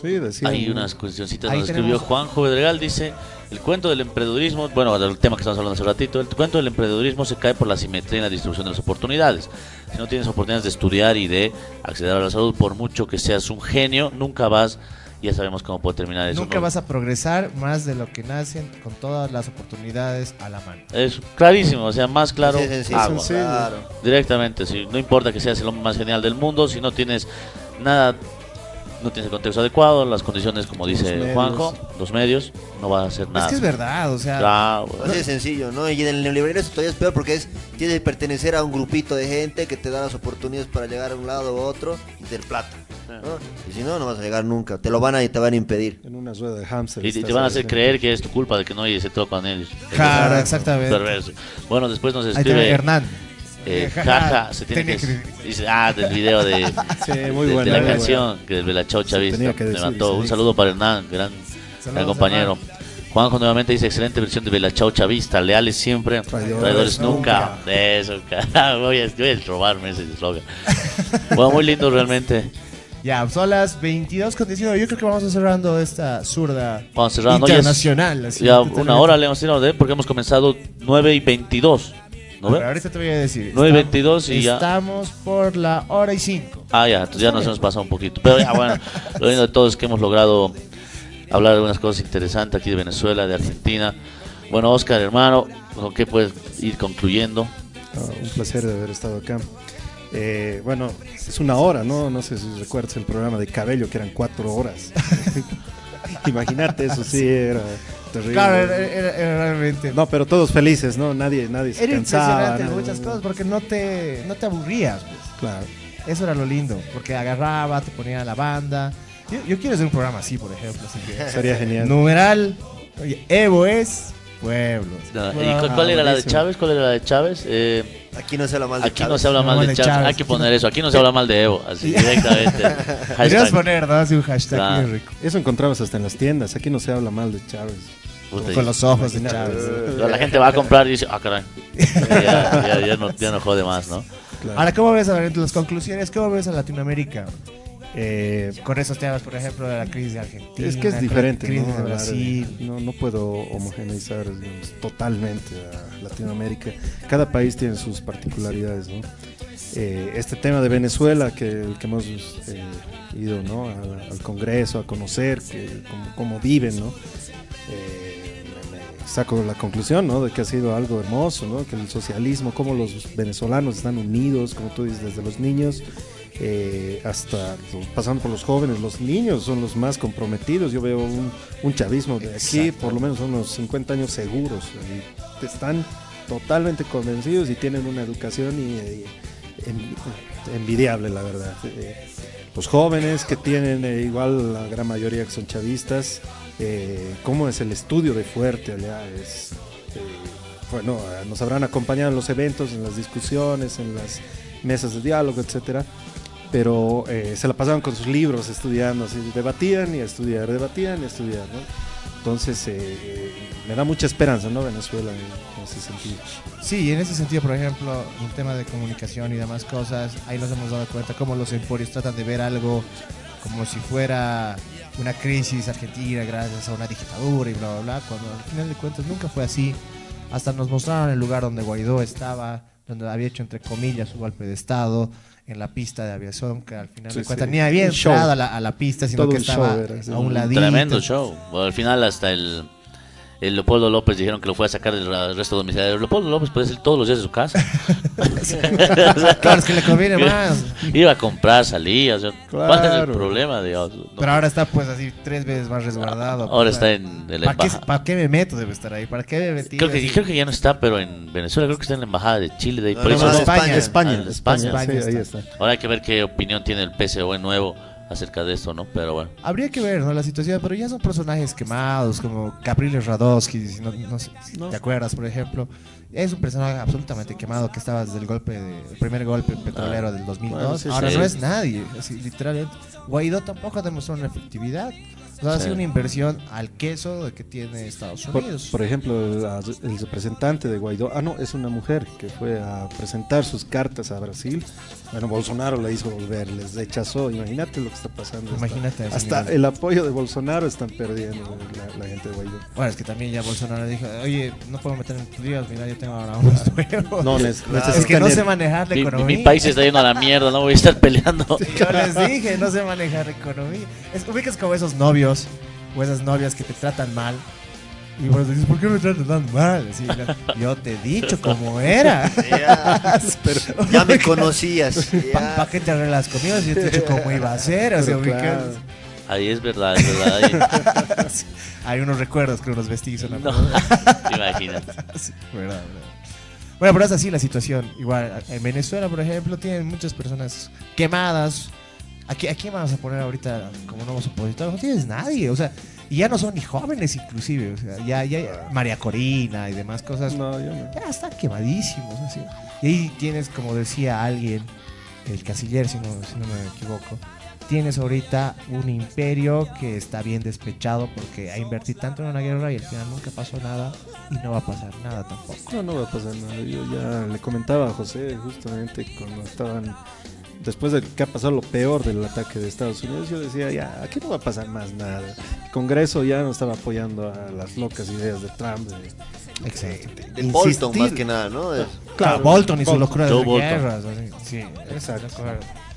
Sí, decía. Hay unas cuestioncitas, nos escribió tenemos- Juanjo Bedregal, dice, el cuento del emprendedurismo, bueno, del tema que estamos hablando hace ratito, el cuento del emprendedurismo se cae por la simetría en la distribución de las oportunidades. Si no tienes oportunidades de estudiar y de acceder a la salud, por mucho que seas un genio, nunca vas, ya sabemos cómo puede terminar eso. Nunca ¿no? vas a progresar más de lo que nacen con todas las oportunidades a la mano. Es clarísimo, o sea, más claro, Sí, sí, sí, agua. Claro. Directamente, si no importa que seas el hombre más genial del mundo, si no tienes nada, no tienes el contexto adecuado, las condiciones, como dice medios. Juanjo, los medios, no vas a hacer nada. Es que es verdad, o sea, Claro, Así de sencillo, ¿no? Y en el neoliberalismo eso todavía es peor porque es, tienes que pertenecer a un grupito de gente que te da las oportunidades para llegar a un lado u otro y tener plata. ¿no? Y si no, no vas a llegar nunca. Te lo van a y te van a impedir. En una rueda de hamster. Y te, van a hacer creer que es tu culpa de que no hay ese troco con ellos. Claro, exactamente. Perverso. Bueno, después nos ahí escribe Hernán. Eh, Jaja, jaja, se tiene que, dice, ah, del video de, <laughs> Sí, muy de- bueno. de la canción que de la tenía que levantó. Un saludo para Hernán, gran, gran Saludos, compañero. Juanjo nuevamente dice excelente versión de Bella Chaucha Vista, leales siempre, Traidores traidores, nunca. Eso, carajo, voy a, voy a robarme ese eslogan. bueno, muy lindo realmente. <laughs> Ya, son las 22 con 19. Yo creo que vamos a cerrando esta zurda Vamos cerrando. Internacional. así, Ya una hora le hemos tirado de porque hemos comenzado 9 y 22. ¿No A ver, ve? ahorita te voy a decir. 9 y Estamos- 22 y ya. Estamos por la hora y 5. Ah, ya, entonces ya nos hemos pasado un poquito. Pero ya, bueno, <laughs> lo lindo de todo es que hemos logrado hablar de unas cosas interesantes aquí de Venezuela, de Argentina. Bueno, Oscar, hermano, ¿con qué puedes ir concluyendo? Ah, un placer de haber estado acá. Eh, bueno, es una hora, ¿no? No sé si recuerdas el programa de Cabello, que eran cuatro horas. <laughs> Imagínate, eso sí, era terrible. Claro, era, era- era realmente. No, pero todos felices, ¿no? Nadie, nadie se Era cansaba. impresionante muchas cosas porque no te, no te aburrías. Pues. Claro. Eso era lo lindo, porque agarraba, te ponía la banda. Yo, yo quiero hacer un programa así, por ejemplo. Así que, Sería genial. Numeral, oye, Evo es pueblos. No, ¿Y cu- cuál era la de. Chávez? ¿Cuál era la de Chávez? Eh, Aquí no se habla mal de aquí no se habla No mal de de Chávez. Chávez. Hay que poner eso. Aquí no se habla mal de Evo. Así directamente. <laughs> Deberías Hashtag. poner, ¿no? Así un hashtag Claro. rico. Eso encontrabas hasta en las tiendas. Aquí no se habla mal de Chávez. Puta, Con los ojos de. Chávez. La gente va a comprar y dice, ah, caray. <laughs> Ya, ya- ya no, ya no jode más, ¿no? Claro. Ahora, ¿cómo ves a ver las conclusiones? ¿Cómo ves a Latinoamérica? Eh, con esos temas, por ejemplo, de la crisis de Argentina. Es que es la diferente, crisis ¿no? de Brasil. no, no puedo homogeneizar digamos, totalmente a Latinoamérica. Cada país tiene sus particularidades, ¿no? Eh, este tema de Venezuela, que, que hemos eh, ido ¿no? al, al Congreso a conocer, que, cómo, viven, ¿no? Eh, saco la conclusión, ¿no? De que ha sido algo hermoso, ¿no? Que el socialismo, cómo los venezolanos están unidos, como tú dices, desde los niños eh, hasta pasando por los jóvenes, los niños son los más comprometidos. Yo veo un, un chavismo de aquí, por lo menos unos 50 años seguros. y están totalmente convencidos y tienen una educación y, y en- envidiable, la verdad. Eh, los jóvenes que tienen, eh, igual la gran mayoría que son chavistas, eh, cómo es el estudio de fuerte allá, es, eh, bueno, eh, nos habrán acompañado en los eventos, en las discusiones, en las mesas de diálogo, etcétera, pero eh, se la pasaban con sus libros estudiando, así, debatían y estudiar, debatían y estudiar, ¿no? Entonces, eh, eh, me da mucha esperanza, ¿no? Venezuela en, ese sentido. Sí, en ese sentido, por ejemplo, un tema de comunicación y demás cosas, ahí nos hemos dado cuenta cómo los emporios tratan de ver algo como si fuera una crisis argentina gracias a una dictadura y bla, bla, bla, cuando al final de cuentas nunca fue así. Hasta nos mostraron el lugar donde Guaidó estaba, donde había hecho, entre comillas, su golpe de Estado en la pista de aviación, que al final Sí, de cuentas sí. ni había entrado a la, a la pista, sino Todo que estaba show a un Un ladito. Tremendo show. Bueno, al final hasta el, el Leopoldo López dijeron que lo fue a sacar del resto domiciliario. Leopoldo López puede ser todos los días de su casa. <laughs> Claro, es que le conviene más. <laughs> Iba a comprar, salía. o sea, ¿Cuál es el Claro. problema? Digamos? No. Pero ahora está pues así tres veces más resguardado. Ahora pues, está en la ¿Para. ¿Para qué me meto? Debe estar ahí. ¿Para qué me metí? Creo que, creo que ya no está, pero en Venezuela creo que está en la embajada de Chile. De ahí, No, por no, eso España. España, Ah, España. España sí, ahí está. Ahora hay que ver qué opinión tiene el PSOE nuevo acerca de esto, ¿no? Pero bueno. Habría que ver, ¿no? La situación, pero ya son personajes quemados, como Capriles Radowski, si no, no sé si No. te acuerdas, por ejemplo. Es un personaje absolutamente quemado que estaba desde el golpe de, el primer golpe petrolero del 2002. Bueno, sí, Ahora sí. no es nadie, así, literalmente. Guaidó tampoco demostró una efectividad. O sea, ha Sí. sido una inversión al queso de que tiene Estados Unidos. por ejemplo, la- el representante de Guaidó, ah no, es una mujer que fue a presentar sus cartas a Brasil. Bueno, Bolsonaro la hizo volver, les rechazó. Imagínate lo que está pasando. Hasta- Imagínate Hasta el apoyo de Bolsonaro están perdiendo la, la gente de Guaidó. Bueno, es que también ya Bolsonaro dijo, oye, no puedo meter en tus líos, mira, yo tengo ahora unos nuevos. No, nes- es que no sé manejar la Mi, economía. mi país está yendo a la mierda, no voy a estar peleando. <laughs> Yo les dije, no sé manejar la economía. Es, ubicas como esos novios o esas novias que te tratan mal. Y vos dices, ¿por qué me tratan tan mal? Así, yo te he dicho cómo era. <laughs> Ya, <laughs> Pero- ya me conocías. <laughs> ¿Para ya. qué te arreglas conmigo si yo te he dicho cómo iba a ser? O sea, claro. Ahí es verdad, es verdad. ahí- Hay unos recuerdos que unos vestigos. ¿no? No, imagínate. Sí, verdad, verdad. Bueno, pero es así la situación. Igual, en Venezuela, por ejemplo, tienen muchas personas quemadas. ¿A, a quién vamos a poner ahorita como nuevos opositores? No tienes nadie, o sea, y ya no son ni jóvenes inclusive, o sea, ya, ya, María Corina y demás cosas, No, yo no. ya están quemadísimos, así. Y ahí tienes, como decía alguien, el casiller, si no, si no me equivoco, tienes ahorita un imperio que está bien despechado porque ha invertido tanto en una guerra y al final nunca pasó nada y no va a pasar nada tampoco. No, no va a pasar nada. Yo ya le comentaba a José justamente cuando estaban, después de que ha pasado lo peor del ataque de Estados Unidos, yo decía, ya, aquí no va a pasar más nada. El Congreso ya no estaba apoyando a las locas ideas de Trump. de- Bolton, más que nada, ¿no? Es- Claro, Bolton y su locura de guerras. así, Sí, Exacto.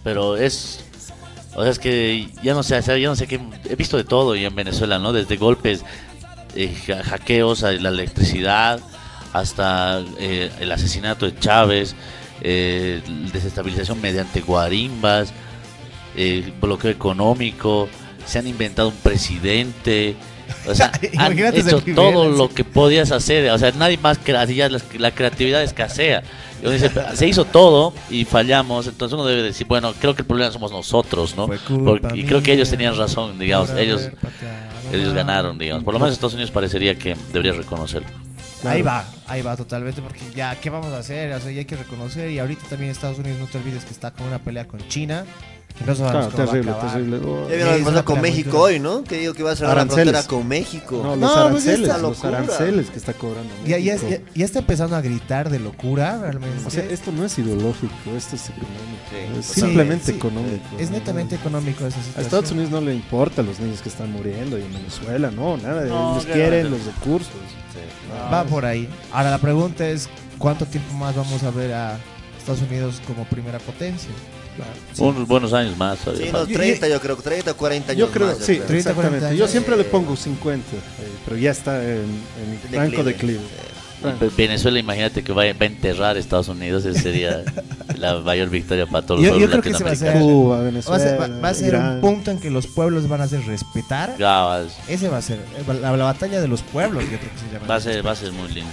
Pero es. O sea, es que ya no sé, ya no sé qué. He visto de todo ya en Venezuela, ¿no? Desde golpes, eh, hackeos a la electricidad, hasta eh, el asesinato de Chávez, eh, desestabilización mediante guarimbas, eh, bloqueo económico, se han inventado un presidente. O sea, <laughs> han hecho todo lo que podías hacer. O sea, nadie más crearía, la, la creatividad escasea. Dice, se hizo todo y fallamos. Entonces uno debe decir, bueno, creo que el problema somos nosotros, ¿no? Porque- y creo que ellos tenían razón, digamos. Ellos, ellos ganaron, digamos. Por lo menos Estados Unidos parecería que debería reconocerlo. Ahí va, ahí va totalmente, porque ya, ¿qué vamos a hacer? O sea, ya hay que reconocer. Y ahorita también Estados Unidos, no te olvides que está con una pelea con China. Que no sabemos Claro, cómo va a terrible, terrible. Oh, Ya vieron una con México hoy, ¿no? Que digo que va a cerrar la Aranceles. frontera con México. No, los No, pues aranceles, esta los aranceles que está cobrando. Ya, ya, ya- ya está empezando a gritar de locura, realmente. O sea, esto no es ideológico, esto es económico. es Sí, simplemente sí. económico. es ¿no? netamente económico esa situación. A Estados Unidos no le importa los niños que están muriendo y en Venezuela, no, nada. No, ellos claro. quieren los recursos. Va por ahí. Ahora la pregunta es, ¿cuánto tiempo más vamos a ver a Estados Unidos como primera potencia? Unos buenos años más. todavía Sí, falta. unos 30, yo creo, 30, 40 años Yo creo, más, sí, 30, 40 exactamente. años. Yo siempre le pongo 50, eh, pero ya está en, en franco declive. Ve- Venezuela, imagínate que va, va a enterrar a Estados Unidos, esa sería <laughs> la mayor victoria para todos los Yo, yo creo pueblos que se va a va ser, va- va a ser un punto en que los pueblos van a hacer respetar. Ese va a ser eh, la, la batalla de los pueblos, yo creo que se llama. Va a ser, va a ser muy lindo.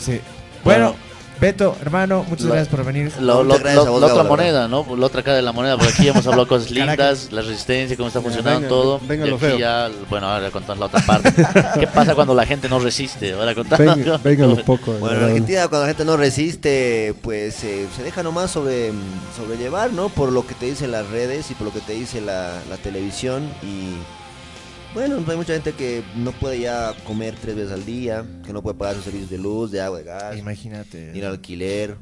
Sí. Bueno, Beto, hermano, muchas La- gracias por venir. Lo- lo- gracias lo- a vos, la otra la moneda, ¿no? La otra cara de la moneda, porque aquí hemos hablado cosas lindas, la resistencia, cómo está funcionando venga, todo. venga y lo aquí feo. ya, bueno, ahora contamos la otra parte. <laughs> ¿Qué pasa cuando la gente no resiste? Ahora contamos. Venga, venga lo poco. Bueno, en. Argentina cuando la gente no resiste, pues eh, se deja nomás sobre, sobrellevar, ¿no? Por lo que te dicen las redes y por lo que te dice la, la televisión. Y bueno, hay mucha gente que no puede ya comer tres veces al día, que no puede pagar sus servicios de luz, de agua, de gas, Imagínate. ni el alquiler.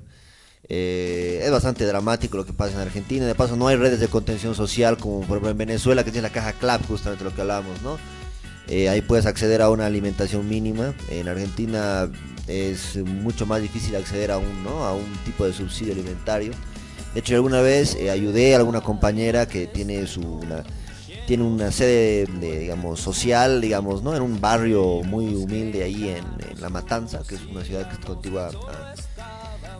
Eh, es bastante dramático lo que pasa en Argentina. De paso, no hay redes de contención social como por ejemplo en Venezuela, que tiene la caja CLAP, justamente lo que hablábamos, ¿no? Eh, ahí puedes acceder a una alimentación mínima. En Argentina es mucho más difícil acceder a un, ¿no? a un tipo de subsidio alimentario. De hecho, alguna vez eh, ayudé a alguna compañera que tiene su una, tiene una sede de, digamos social, digamos, ¿no? En un barrio muy humilde ahí en, en La Matanza, que es una ciudad que es contigua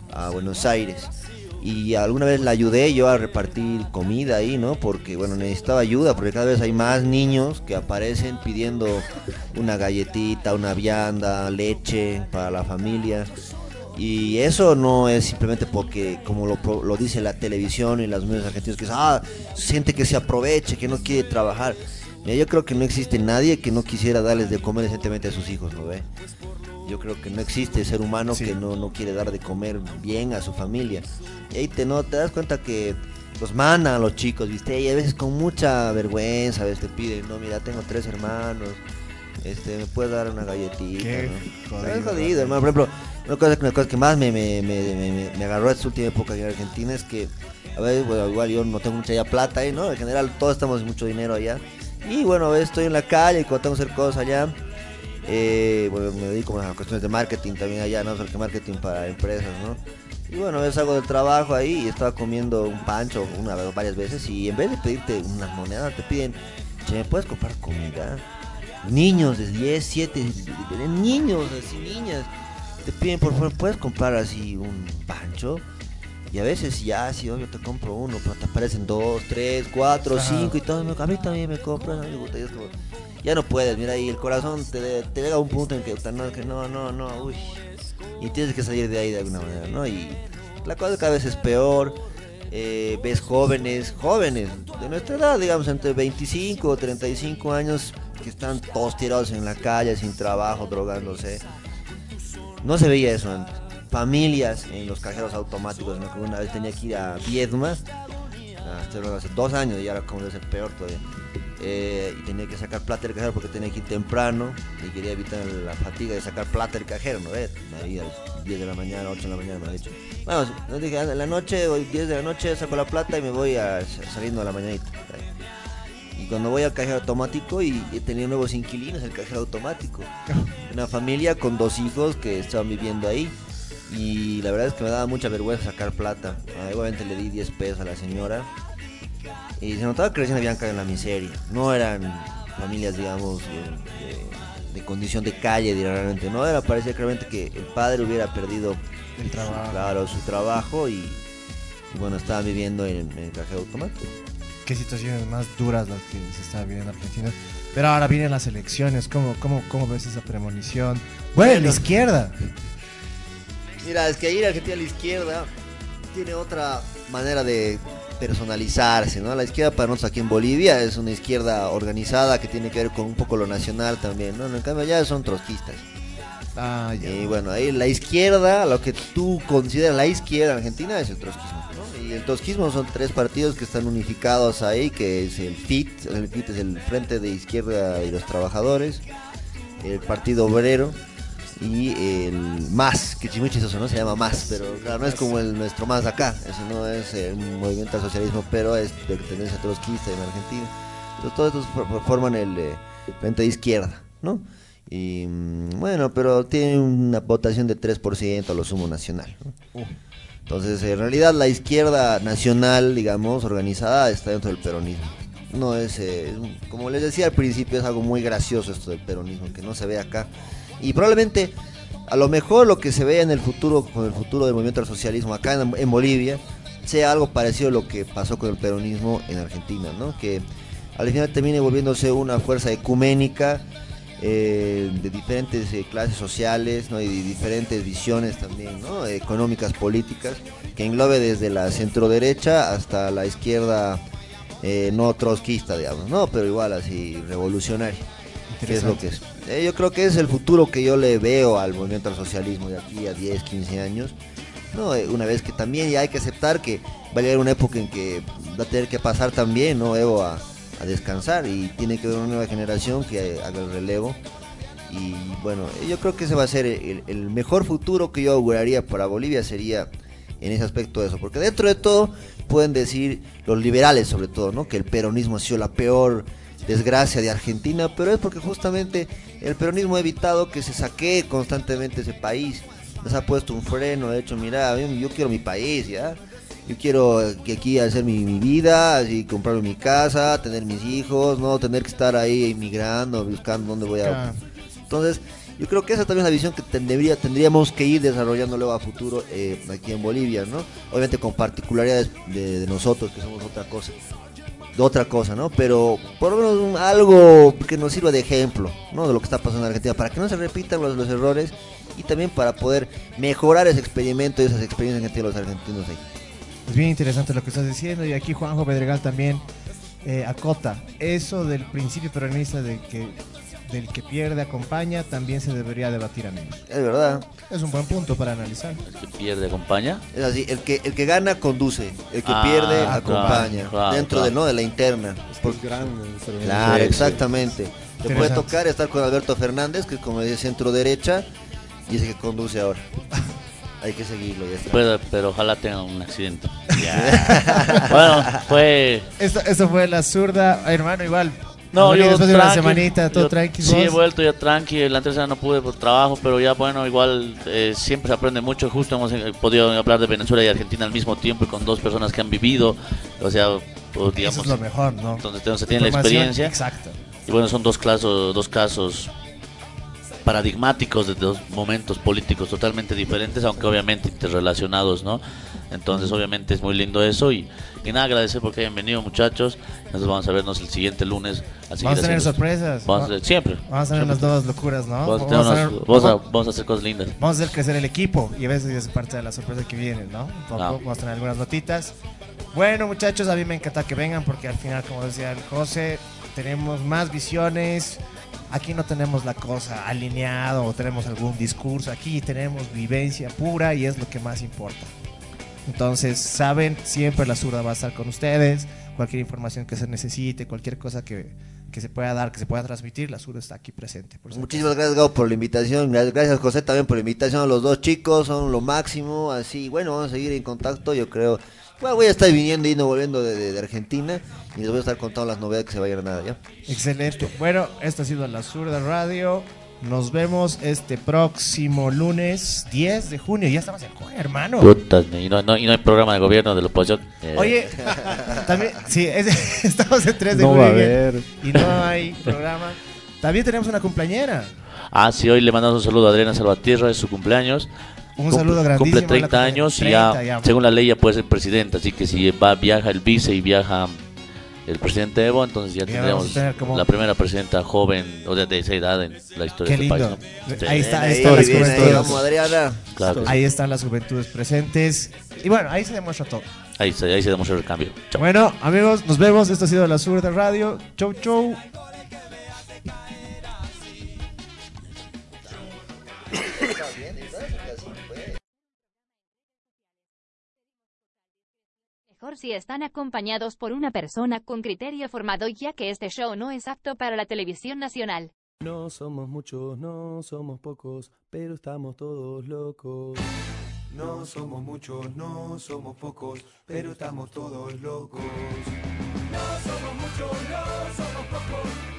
a, a Buenos Aires. Y alguna vez la ayudé yo a repartir comida ahí, ¿no? Porque, bueno, necesitaba ayuda, porque cada vez hay más niños que aparecen pidiendo una galletita, una vianda, leche para la familia. Y eso no es simplemente porque, como lo, lo dice la televisión y los medios argentinos, que es, ah, siente que se aproveche, que no quiere trabajar. Mira, yo creo que no existe nadie que no quisiera darles de comer decentemente a sus hijos, ¿no ve? Yo creo que no existe ser humano Sí. que no, no quiere dar de comer bien a su familia. Y ahí te, no, te das cuenta que los mandan a los chicos, ¿viste? Y a veces con mucha vergüenza, a veces te piden, no, mira, tengo tres hermanos, este, ¿me puedes dar una galletita? Qué ¿no? jodido, Es jodido, hermano. Por ejemplo, una cosa, una cosa que más me, me, me, me, agarró esta última época aquí en Argentina es que, a veces, bueno, igual yo no tengo mucha ya plata ahí, ¿no? En general todos estamos en mucho dinero allá. Y bueno, a veces estoy en la calle y cuando tengo que hacer cosas allá, eh, bueno, me dedico a cuestiones de marketing también allá, no solo que marketing para empresas, ¿no? Y bueno, a veces hago del trabajo ahí y estaba comiendo un pancho una vez, varias veces y en vez de pedirte unas monedas, te piden, che, ¿me puedes comprar comida? Niños de 10, 7, niños, así niñas, te piden, por favor, ¿puedes comprar así un pancho? Y a veces ya, sí, obvio, te compro uno, pero te aparecen dos, tres, cuatro, Ajá. cinco y todo. A mí también me compran, a mí me gusta, y es como, ya no puedes, mira, y el corazón te, te llega a un punto en que no, que no, no, no, uy. Y tienes que salir de ahí de alguna manera, ¿no? Y la cosa cada vez es peor. eh, ves jóvenes, jóvenes de nuestra edad, digamos, entre 25 o 35 años, que están todos tirados en la calle, sin trabajo, drogándose. No se veía eso antes. Familias en los cajeros automáticos. Me acuerdo una vez tenía que ir a Viedma, hace dos años y ahora como debe ser peor todavía. Eh, y tenía que sacar plata del cajero porque tenía que ir temprano y quería evitar la fatiga de sacar plata del cajero, ¿no ves? Ahí a las 10 de la mañana, 8 de la mañana me ha dicho. Bueno, dije, "Ah, en la noche, hoy 10 de la noche saco la plata y me voy a, saliendo a la mañanita. Y cuando voy al cajero automático y, y tenía nuevos inquilinos el cajero automático. <laughs> Una familia con dos hijos que estaban viviendo ahí. Y la verdad es que me daba mucha vergüenza sacar plata. Ah, igualmente le di 10 pesos a la señora. Y se notaba que recién habían caído en la miseria. No eran familias, digamos, de, de condición de calle, realmente. No, era, parecía claramente que el padre hubiera perdido El trabajo. claro, su trabajo y, y bueno, estaban viviendo en, en el cajero automático. Qué situaciones más duras las que se está viviendo en Argentina. Pero ahora vienen las elecciones. ¿Cómo, cómo, cómo ves esa premonición? Bueno, la izquierda. Mira, es que ir a Argentina la izquierda tiene otra manera de personalizarse, ¿no? La izquierda para nosotros aquí en Bolivia es una izquierda organizada que tiene que ver con un poco lo nacional también, ¿no? En cambio allá son trotskistas. Ah, ya. Y bueno, ahí la izquierda, lo que tú consideras la izquierda en Argentina es el trotskismo, el trotskismo son tres partidos que están unificados ahí, que es el FIT, el FIT es el Frente de Izquierda y los Trabajadores, el Partido Obrero y el MAS, que es muy chistoso, ¿no? Se llama MAS, pero claro, no es como el nuestro MAS acá, eso no es eh, un movimiento al socialismo, pero es de tendencia trotskista en Argentina. Entonces todos estos for- forman el eh, Frente de Izquierda, ¿no? Y mm, bueno, pero tiene una votación de 3% a lo sumo nacional. Entonces, en realidad la izquierda nacional, digamos, organizada, está dentro del peronismo. No es, eh, como les decía al principio, es algo muy gracioso esto del peronismo, que no se ve acá. Y probablemente, a lo mejor lo que se vea en el futuro, con el futuro del movimiento del socialismo acá en, en Bolivia, sea algo parecido a lo que pasó con el peronismo en Argentina, ¿no? Que al final termine volviéndose una fuerza ecuménica eh, de diferentes eh, clases sociales ¿no? y de diferentes visiones también ¿no? económicas políticas que englobe desde la centro derecha hasta la izquierda eh, no trotskista digamos no pero igual así revolucionaria que es lo que es. Eh, yo creo que es el futuro que yo le veo al movimiento al socialismo de aquí a 10 15 años no una vez que también ya hay que aceptar que va a llegar una época en que va a tener que pasar también no Evo a a descansar y tiene que haber una nueva generación que haga el relevo. Y bueno yo creo que ese va a ser el, mejor futuro que yo auguraría para Bolivia sería en ese aspecto de eso porque dentro de todo pueden decir los liberales sobre todo no que el peronismo ha sido la peor desgracia de Argentina pero es porque justamente el peronismo ha evitado que se saquee constantemente ese país. Nos ha puesto un freno ha hecho mira yo quiero mi país ya yo quiero que aquí hacer mi, mi vida, así comprarme mi casa, tener mis hijos, no tener que estar ahí inmigrando, buscando dónde voy a... Entonces, yo creo que esa también es la visión que tendría, tendríamos que ir desarrollando luego a futuro eh, aquí en Bolivia, ¿no? Obviamente con particularidades de, de nosotros, que somos otra cosa. De otra cosa, ¿no? Pero por lo menos un- algo que nos sirva de ejemplo, ¿no? De lo que está pasando en Argentina, para que no se repitan los, los errores y también para poder mejorar ese experimento y esas experiencias que tienen los argentinos ahí. Es bien interesante lo que estás diciendo y aquí Juanjo Pedregal también eh, acota eso del principio peronista de que del que pierde acompaña también se debería debatir a menos. Es verdad. Es un buen punto para analizar. El que pierde acompaña. Es así, el que, el que gana conduce, el que Ah, pierde claro, acompaña. claro, dentro claro. de no de la interna. Por- gran enfermedad. Claro, Sí, sí. exactamente. Te puede tocar estar con Alberto Fernández, que es como de centro derecha, y es el que conduce ahora. <laughs> Hay que seguirlo, ya está. Pero, pero ojalá tenga un accidente. <laughs> Ya. bueno, fue. Esto, esto fue la zurda, hermano, igual. No, yo después de una semanita, todo yo tranqui. Sí, he vuelto ya tranqui. La tercera no pude por trabajo, pero ya bueno, igual eh, siempre se aprende mucho. Justo hemos eh, podido hablar de Venezuela y Argentina al mismo tiempo y con dos personas que han vivido. O sea, o Eso digamos, es lo mejor, ¿no? donde se tiene la experiencia. Exacto. Y bueno, son dos casos, dos casos paradigmáticos de dos momentos políticos totalmente diferentes, aunque obviamente interrelacionados, ¿no? Entonces, obviamente es muy lindo eso y, y nada, agradecer porque hayan venido, muchachos. Nosotros vamos a vernos el siguiente lunes. A Vamos a tener sorpresas. Vamos a siempre. Vamos a tener las nuevas locuras, ¿no? Vamos a, unas- tener- vamos a- vamos a hacer cosas lindas. Vamos a hacer crecer el equipo y a veces es parte de la sorpresa que viene, ¿no? Ah. Vamos a tener algunas notitas. Bueno, muchachos, a mí me encanta que vengan porque al final, como decía el José, tenemos más visiones. Aquí no tenemos la cosa alineado o tenemos algún discurso. Aquí tenemos vivencia pura y es lo que más importa. Entonces, saben, siempre la zurda va a estar con ustedes. Cualquier información que se necesite, cualquier cosa que, que se pueda dar, que se pueda transmitir, la zurda está aquí presente. por si Muchísimas gracias, Gabo, por la invitación. Gracias, José, también por la invitación a los dos chicos. Son lo máximo. Así, bueno, vamos a seguir en contacto. Yo creo. Bueno, voy a estar viniendo y no volviendo de, de- de Argentina. Y les voy a estar contando las novedades que se vayan a nada, ¿ya? Excelente. Bueno, esto ha sido La Zurda Radio. Nos vemos este próximo lunes 10 de junio. Ya estamos en junio, hermano. Putas, y no, no- y no hay programa de gobierno de la oposición. Eh, Oye, también, sí, es- <laughs> estamos en 3 de No junio va a y- haber. y no hay programa. También tenemos una cumpleañera. Ah, sí, hoy le mandamos un saludo a Adriana Salvatierra, es su cumpleaños. Un Cumple- saludo grandísimo. Cumple a la 30 cumple- años y 30 ya, ya. según la ley, ya puede ser presidente. Así que si va, viaja el vice y viaja el presidente Evo, entonces ya Ya tendremos como- la primera presidenta joven o de, de esa edad en la historia Qué de este lindo. país. Ahí está, ahí están las ahí, vamos, Adriana. Claro. Ahí están las juventudes presentes. Y bueno, ahí se demuestra todo. Ahí, se, ahí se demuestra el cambio. Bueno, amigos, nos vemos. Esto ha sido La Zurda Radio. Chau, chau. <coughs> Mejor si están acompañados por una persona con criterio formado ya que este show no es apto para la televisión nacional. No somos muchos, no somos pocos, pero estamos todos locos. No somos muchos, no somos pocos, pero estamos todos locos. No somos muchos, no somos pocos,